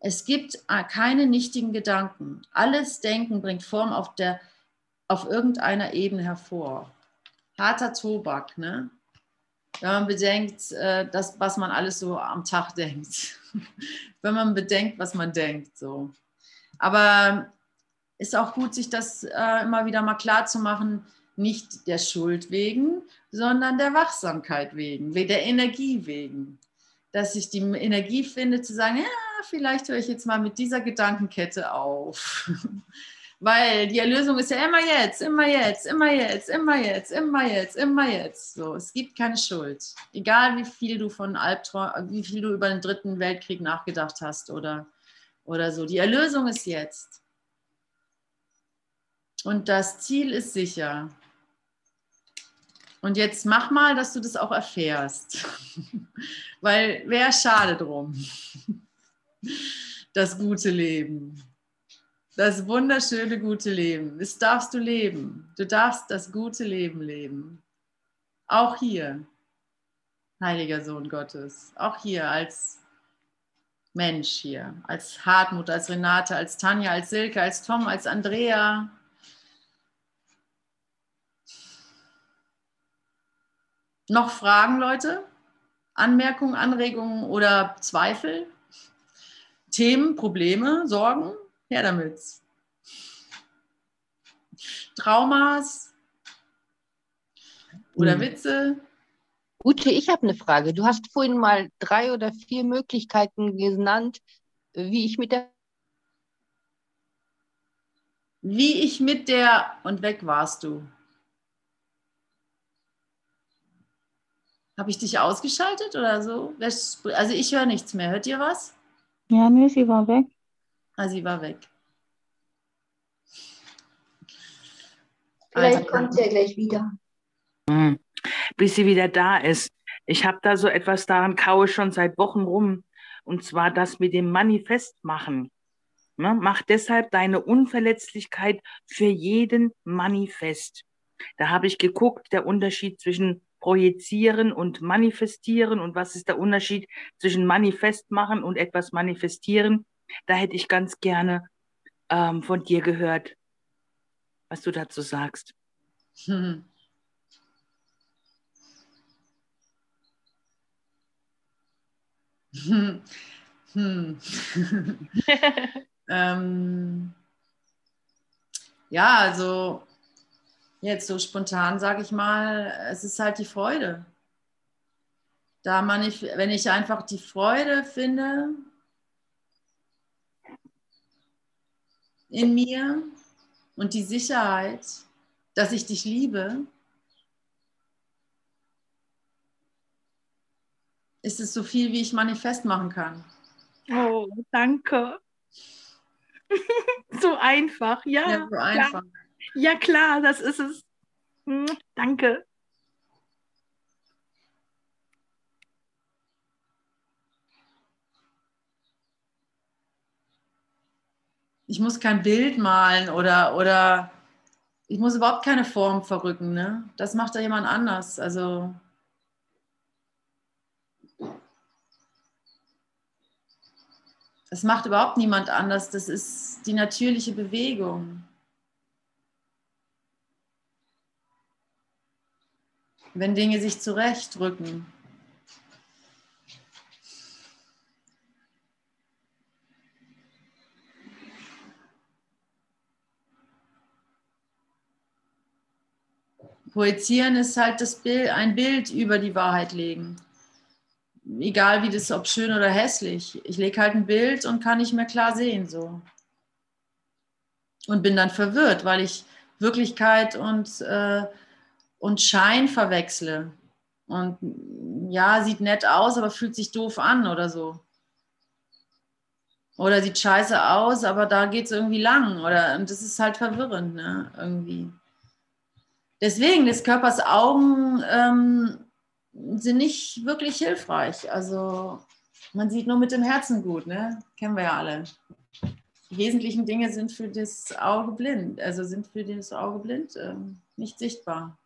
Es gibt äh, keine nichtigen Gedanken. Alles Denken bringt Form auf, der, auf irgendeiner Ebene hervor. Harter Tobak, ne? Wenn man bedenkt, äh, das, was man alles so am Tag [LAUGHS] denkt. Wenn man bedenkt, was man denkt, so. Aber ist auch gut, sich das äh, immer wieder mal klar zu machen, nicht der Schuld wegen, sondern der Wachsamkeit wegen, der Energie wegen. Dass ich die Energie finde, zu sagen, ja, vielleicht höre ich jetzt mal mit dieser Gedankenkette auf. [LAUGHS] Weil die Erlösung ist ja immer jetzt, immer jetzt, immer jetzt, immer jetzt, immer jetzt, immer jetzt. So, es gibt keine Schuld. Egal wie viel du von Albtraum, wie viel du über den dritten Weltkrieg nachgedacht hast oder, oder so. Die Erlösung ist jetzt. Und das Ziel ist sicher. Und jetzt mach mal, dass du das auch erfährst. [LAUGHS] Weil wäre schade drum. [LAUGHS] Das gute Leben. Das wunderschöne gute Leben. Das darfst du leben. Du darfst das gute Leben leben. Auch hier, heiliger Sohn Gottes. Auch hier als Mensch hier. Als Hartmut, als Renate, als Tanja, als Silke, als Tom, als Andrea, Noch Fragen, Leute? Anmerkungen, Anregungen oder Zweifel? Themen, Probleme, Sorgen? Her damit. Traumas oder Witze? Ute, ich habe eine Frage. Du hast vorhin mal drei oder vier Möglichkeiten genannt, wie ich mit der wie ich mit der und weg warst du. Habe ich dich ausgeschaltet oder so? Also ich höre nichts mehr. Hört ihr was? Ja, nee, sie war weg. Ah, sie war weg. Vielleicht also, kommt sie ja gleich wieder. Hm. Bis sie wieder da ist. Ich habe da so etwas daran, kaue schon seit Wochen rum. Und zwar das mit dem Manifest machen. Ne? Mach deshalb deine Unverletzlichkeit für jeden manifest. Da habe ich geguckt, der Unterschied zwischen projizieren und manifestieren und was ist der Unterschied zwischen manifest machen und etwas manifestieren. Da hätte ich ganz gerne ähm, von dir gehört, was du dazu sagst. Hm. Hm. Hm. [LAUGHS] [LAUGHS] Ähm, ja, also jetzt so spontan sage ich mal, es ist halt die Freude. Da man ich, wenn ich einfach die Freude finde in mir und die Sicherheit, dass ich dich liebe, ist es so viel, wie ich manifest machen kann. Oh, danke. [LAUGHS] so einfach, ja. Ja, so einfach. Ja, klar, das ist es. Hm, danke. Ich muss kein Bild malen oder, oder ich muss überhaupt keine Form verrücken. Ne? Das macht da jemand anders. Also Das macht überhaupt niemand anders. Das ist die natürliche Bewegung. Wenn Dinge sich zurechtrücken. Projizieren ist halt das Bild, ein Bild über die Wahrheit legen egal wie das, ob schön oder hässlich. Ich lege halt ein Bild und kann nicht mehr klar sehen so. Und bin dann verwirrt, weil ich Wirklichkeit und, äh, und Schein verwechsle. Und ja, sieht nett aus, aber fühlt sich doof an oder so. Oder sieht scheiße aus, aber da geht es irgendwie lang. Oder, und das ist halt verwirrend, ne? Irgendwie. Deswegen, des Körpers Augen ähm, sind nicht wirklich hilfreich. Also man sieht nur mit dem Herzen gut, ne? Kennen wir ja alle. Die wesentlichen Dinge sind für das Auge blind, also sind für das Auge blind, äh, nicht sichtbar.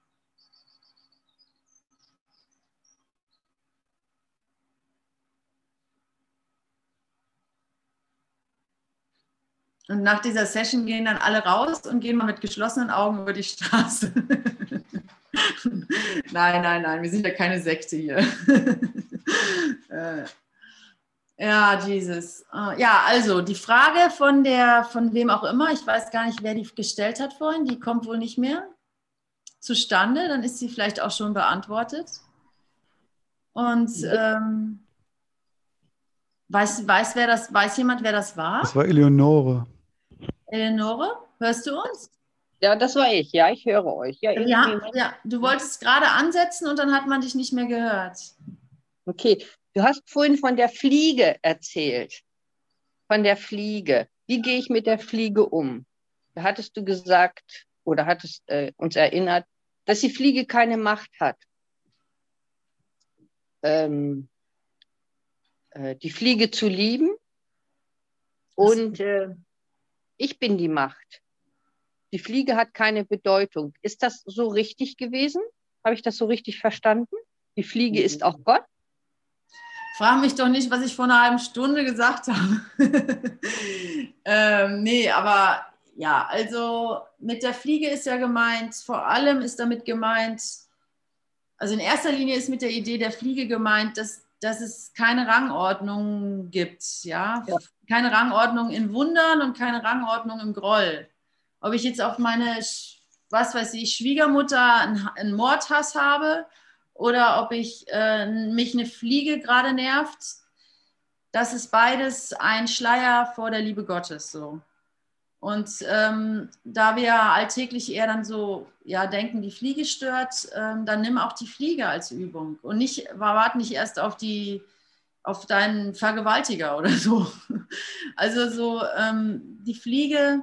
Und nach dieser Session gehen dann alle raus und gehen mal mit geschlossenen Augen über die Straße. [LAUGHS] nein, nein, nein, wir sind ja keine Sekte hier. [LAUGHS] Äh, ja, Jesus. Äh, ja, also die Frage von der, von wem auch immer, ich weiß gar nicht, wer die gestellt hat vorhin, die kommt wohl nicht mehr zustande, dann ist sie vielleicht auch schon beantwortet. Und ähm, weiß, weiß, wer das, weiß jemand, wer das war? Das war Eleonore. Eleonore, hörst du uns? Ja, das war ich. Ja, ich höre euch. Ja, ja, ja, du wolltest gerade ansetzen und dann hat man dich nicht mehr gehört. Okay, du hast vorhin von der Fliege erzählt. Von der Fliege. Wie gehe ich mit der Fliege um? Da hattest du gesagt oder hattest äh, uns erinnert, dass die Fliege keine Macht hat. Ähm, äh, die Fliege zu lieben und äh, ich bin die Macht. Die Fliege hat keine Bedeutung. Ist das so richtig gewesen? Habe ich das so richtig verstanden? Die Fliege ist auch Gott? Frag mich doch nicht, was ich vor einer halben Stunde gesagt habe. [LAUGHS] ähm, nee, aber ja, also mit der Fliege ist ja gemeint, vor allem ist damit gemeint, also in erster Linie ist mit der Idee der Fliege gemeint, dass, dass es keine Rangordnung gibt, ja? Ja. Keine Rangordnung in Wundern und keine Rangordnung im Groll. Ob ich jetzt auf meine, was weiß ich, Schwiegermutter einen, einen Mordhass habe oder ob ich äh, mich eine Fliege gerade nervt, das ist beides ein Schleier vor der Liebe Gottes so. Und ähm, da wir alltäglich eher dann so ja, denken, die Fliege stört, ähm, dann nimm auch die Fliege als Übung und nicht, warte nicht erst auf, die, auf deinen Vergewaltiger oder so. [LAUGHS] Also so ähm, die Fliege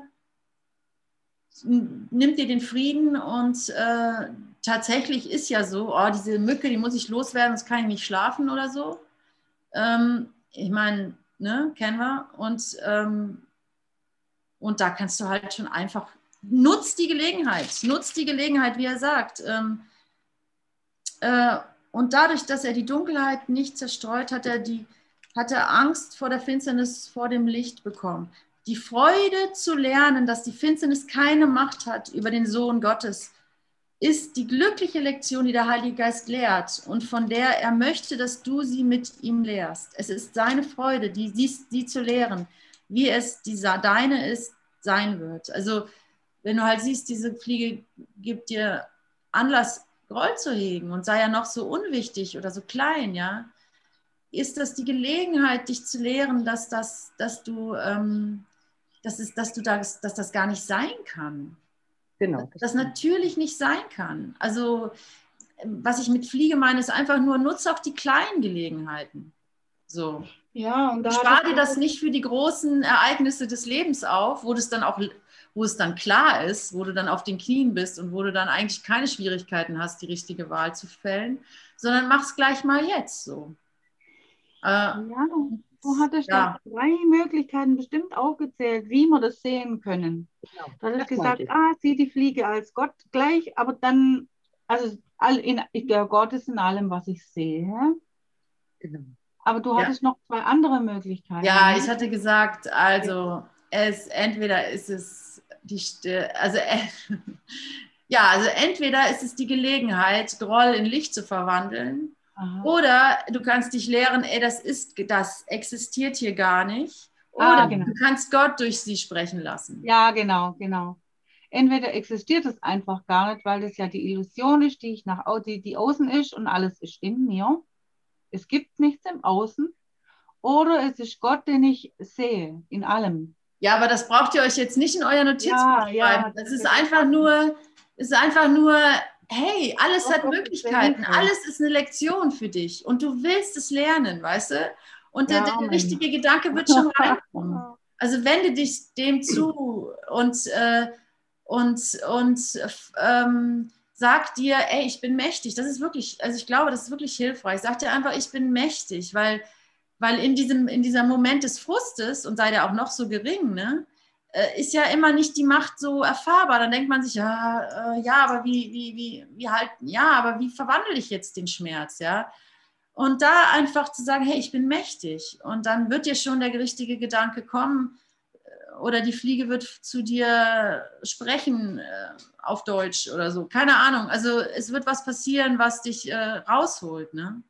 nimmt dir den Frieden und äh, tatsächlich ist ja so, oh, diese Mücke, die muss ich loswerden, sonst kann ich nicht schlafen oder so. Ähm, ich meine, ne, kennen wir. Und, ähm, und da kannst du halt schon einfach, nutz die Gelegenheit, nutz die Gelegenheit, wie er sagt. Ähm, äh, und dadurch, dass er die Dunkelheit nicht zerstreut, hat er, die, hat er Angst vor der Finsternis, vor dem Licht bekommen. Die Freude zu lernen, dass die Finsternis keine Macht hat über den Sohn Gottes, ist die glückliche Lektion, die der Heilige Geist lehrt und von der er möchte, dass du sie mit ihm lehrst. Es ist seine Freude, die, dies, die zu lehren, wie es die, deine ist, sein wird. Also wenn du halt siehst, diese Fliege gibt dir Anlass, Groll zu hegen und sei ja noch so unwichtig oder so klein, ja, ist das die Gelegenheit, dich zu lehren, dass das, dass du, ähm, dass, es, dass du das, dass das gar nicht sein kann Genau. das natürlich nicht sein kann. Also, was ich mit Fliege meine, ist einfach nur, nutze auch die kleinen Gelegenheiten. So. Ja, und da hat Spar es dir das nicht für die großen Ereignisse des Lebens auf, wo das dann auch, wo es dann klar ist, wo du dann auf den Knien bist und wo du dann eigentlich keine Schwierigkeiten hast, die richtige Wahl zu fällen, sondern mach es gleich mal jetzt so. Äh, Ja, du hattest Ja. drei Möglichkeiten bestimmt aufgezählt, wie wir das sehen können. Genau. Du hattest gesagt, ich. ah, sieh die Fliege als Gott gleich, aber dann, also all in, der Gott ist in allem, was ich sehe. Genau. Aber du Ja. hattest noch zwei andere Möglichkeiten. Ja, ne? ich hatte gesagt, also es entweder ist es die also äh, [LAUGHS] ja, also entweder ist es die Gelegenheit, Groll in Licht zu verwandeln, Aha. oder du kannst dich lehren, ey, das ist, das existiert hier gar nicht. Oder Ah, genau. du kannst Gott durch sie sprechen lassen. Ja, genau, genau. Entweder existiert es einfach gar nicht, weil das ja die Illusion ist, die ich nach die, die außen ist und alles ist in mir. Es gibt nichts im Außen. Oder es ist Gott, den ich sehe, in allem. Ja, aber das braucht ihr euch jetzt nicht in euer Notizbuch Ja, ja, schreiben. Das das ist einfach nur, ist einfach nur, hey, alles Doch, hat Möglichkeiten, alles ist eine Lektion für dich und du willst es lernen, weißt du? Und der, Ja, der richtige Gedanke wird schon [LAUGHS] reinkommen. Also wende dich dem zu und, äh, und, und ähm, sag dir, ey, ich bin mächtig. Das ist wirklich, also ich glaube, das ist wirklich hilfreich. Sag dir einfach, ich bin mächtig, weil, weil in diesem in dieser Moment des Frustes, und sei der auch noch so gering, ne, äh, ist ja immer nicht die Macht so erfahrbar. Dann denkt man sich, ja, äh, ja, aber wie, wie, wie, wie halt, ja, aber wie verwandle ich jetzt den Schmerz, ja? Und da einfach zu sagen, hey, ich bin mächtig. Und dann wird dir schon der richtige Gedanke kommen oder die Fliege wird zu dir sprechen äh, auf Deutsch oder so. Keine Ahnung. Also es wird was passieren, was dich äh, rausholt. Ne?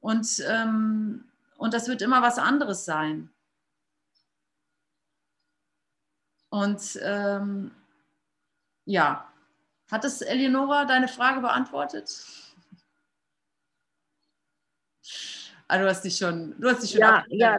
Und, ähm, und das wird immer was anderes sein. Und ähm, ja, hat das Eleonora deine Frage beantwortet? Ah, du hast dich schon, du hast dich schon Ja, abgelenkt. ja,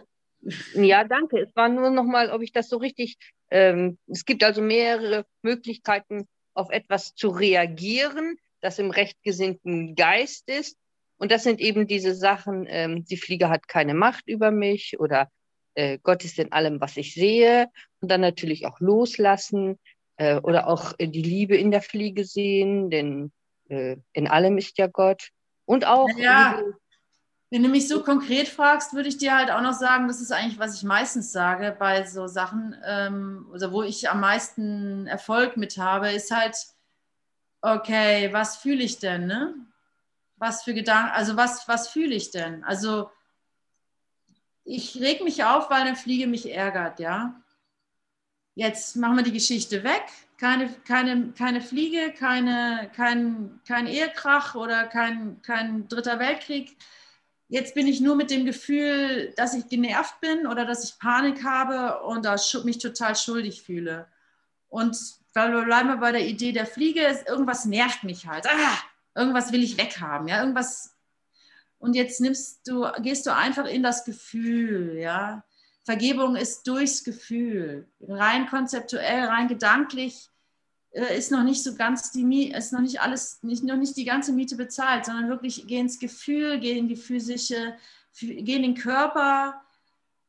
ja, danke. Es war nur noch mal, ob ich das so richtig. Ähm, es gibt also mehrere Möglichkeiten, auf etwas zu reagieren, das im rechtgesinnten Geist ist. Und das sind eben diese Sachen, ähm, die Fliege hat keine Macht über mich oder äh, Gott ist in allem, was ich sehe. Und dann natürlich auch loslassen äh, oder auch äh, die Liebe in der Fliege sehen, denn äh, in allem ist ja Gott. Und auch Ja. diese- Wenn du mich so konkret fragst, würde ich dir halt auch noch sagen, das ist eigentlich, was ich meistens sage bei so Sachen, ähm, also wo ich am meisten Erfolg mit habe, ist halt, okay, was fühle ich denn, ne? Was für Gedanken, also was, was fühle ich denn? Also ich reg mich auf, weil eine Fliege mich ärgert, ja? Jetzt machen wir die Geschichte weg. keine, keine, keine Fliege, keine, kein, kein Ehekrach oder kein, kein dritter Weltkrieg. Jetzt bin ich nur mit dem Gefühl, dass ich genervt bin oder dass ich Panik habe und mich total schuldig fühle. Und weil wir bleiben bei der Idee der Fliege, ist, irgendwas nervt mich halt. Ah, irgendwas will ich weghaben, ja, irgendwas. Und jetzt nimmst du, gehst du einfach in das Gefühl, ja. Vergebung ist durchs Gefühl, rein konzeptuell, rein gedanklich ist noch nicht so ganz die Miete, ist noch nicht alles, nicht, noch nicht die ganze Miete bezahlt, sondern wirklich geh ins Gefühl, geh in die physische, geh in den Körper,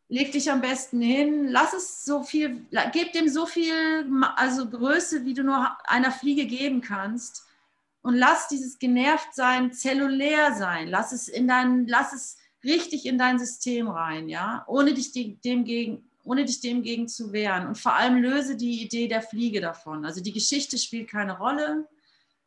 leg dich am besten hin, lass es so viel, gib dem so viel, also Größe, wie du nur einer Fliege geben kannst und lass dieses Genervtsein zellulär sein, lass es in dein, lass es richtig in dein System rein, ja, ohne dich dem gegen, ohne dich dem gegen zu wehren und vor allem löse die Idee der Fliege davon. Also die Geschichte spielt keine Rolle,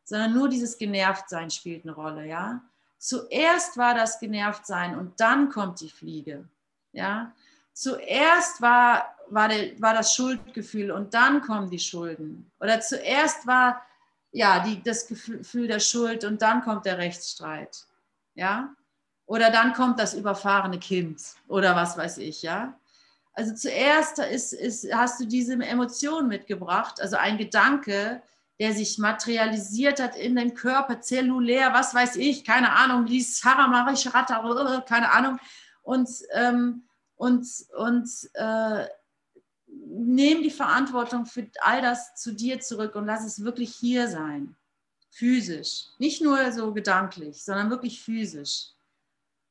sondern nur dieses Genervtsein spielt eine Rolle, ja. Zuerst war das Genervtsein und dann kommt die Fliege, ja zuerst war, war, der, war das Schuldgefühl und dann kommen die Schulden. Oder zuerst war ja die, das Gefühl der Schuld und dann kommt der Rechtsstreit. Ja? Oder dann kommt das überfahrene Kind oder was weiß ich, ja. Also zuerst ist, ist, hast du diese Emotion mitgebracht, also ein Gedanke, der sich materialisiert hat in den Körper, zellulär, was weiß ich, keine Ahnung, liest Haramarisch, [LAUGHS] keine Ahnung. Und ähm, und, und äh, nimm die Verantwortung für all das zu dir zurück und lass es wirklich hier sein. Physisch. Nicht nur so gedanklich, sondern wirklich physisch.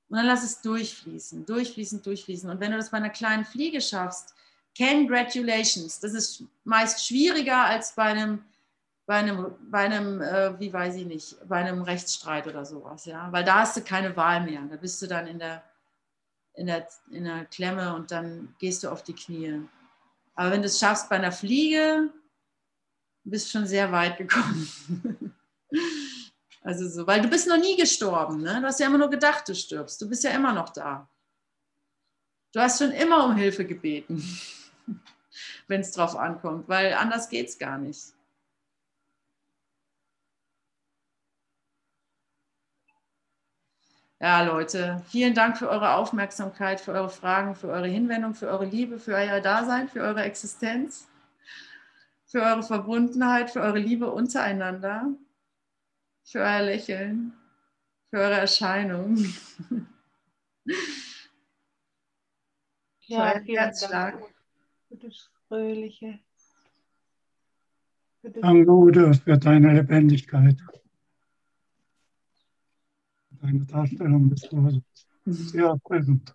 Und dann lass es durchfließen, durchfließen, durchfließen. Und wenn du das bei einer kleinen Fliege schaffst, congratulations. Das ist meist schwieriger als bei einem, bei einem, bei einem äh, wie weiß ich nicht, bei einem Rechtsstreit oder sowas, ja. Weil da hast du keine Wahl mehr. Da bist du dann in der, in der, in der Klemme und dann gehst du auf die Knie. Aber wenn du es schaffst bei einer Fliege, bist du schon sehr weit gekommen. [LAUGHS] also so, weil du bist noch nie gestorben. Ne? Du hast ja immer nur gedacht, du stirbst. Du bist ja immer noch da. Du hast schon immer um Hilfe gebeten, [LAUGHS] wenn es drauf ankommt, weil anders geht es gar nicht. Ja, Leute, vielen Dank für eure Aufmerksamkeit, für eure Fragen, für eure Hinwendung, für eure Liebe, für euer Dasein, für eure Existenz, für eure Verbundenheit, für eure Liebe untereinander, für euer Lächeln, für eure Erscheinung. Ja, vielen Herzschlag. Dank für das Fröhliche. Danke, Udo, für deine Lebendigkeit deine Darstellung des Todes. Sehr prägend.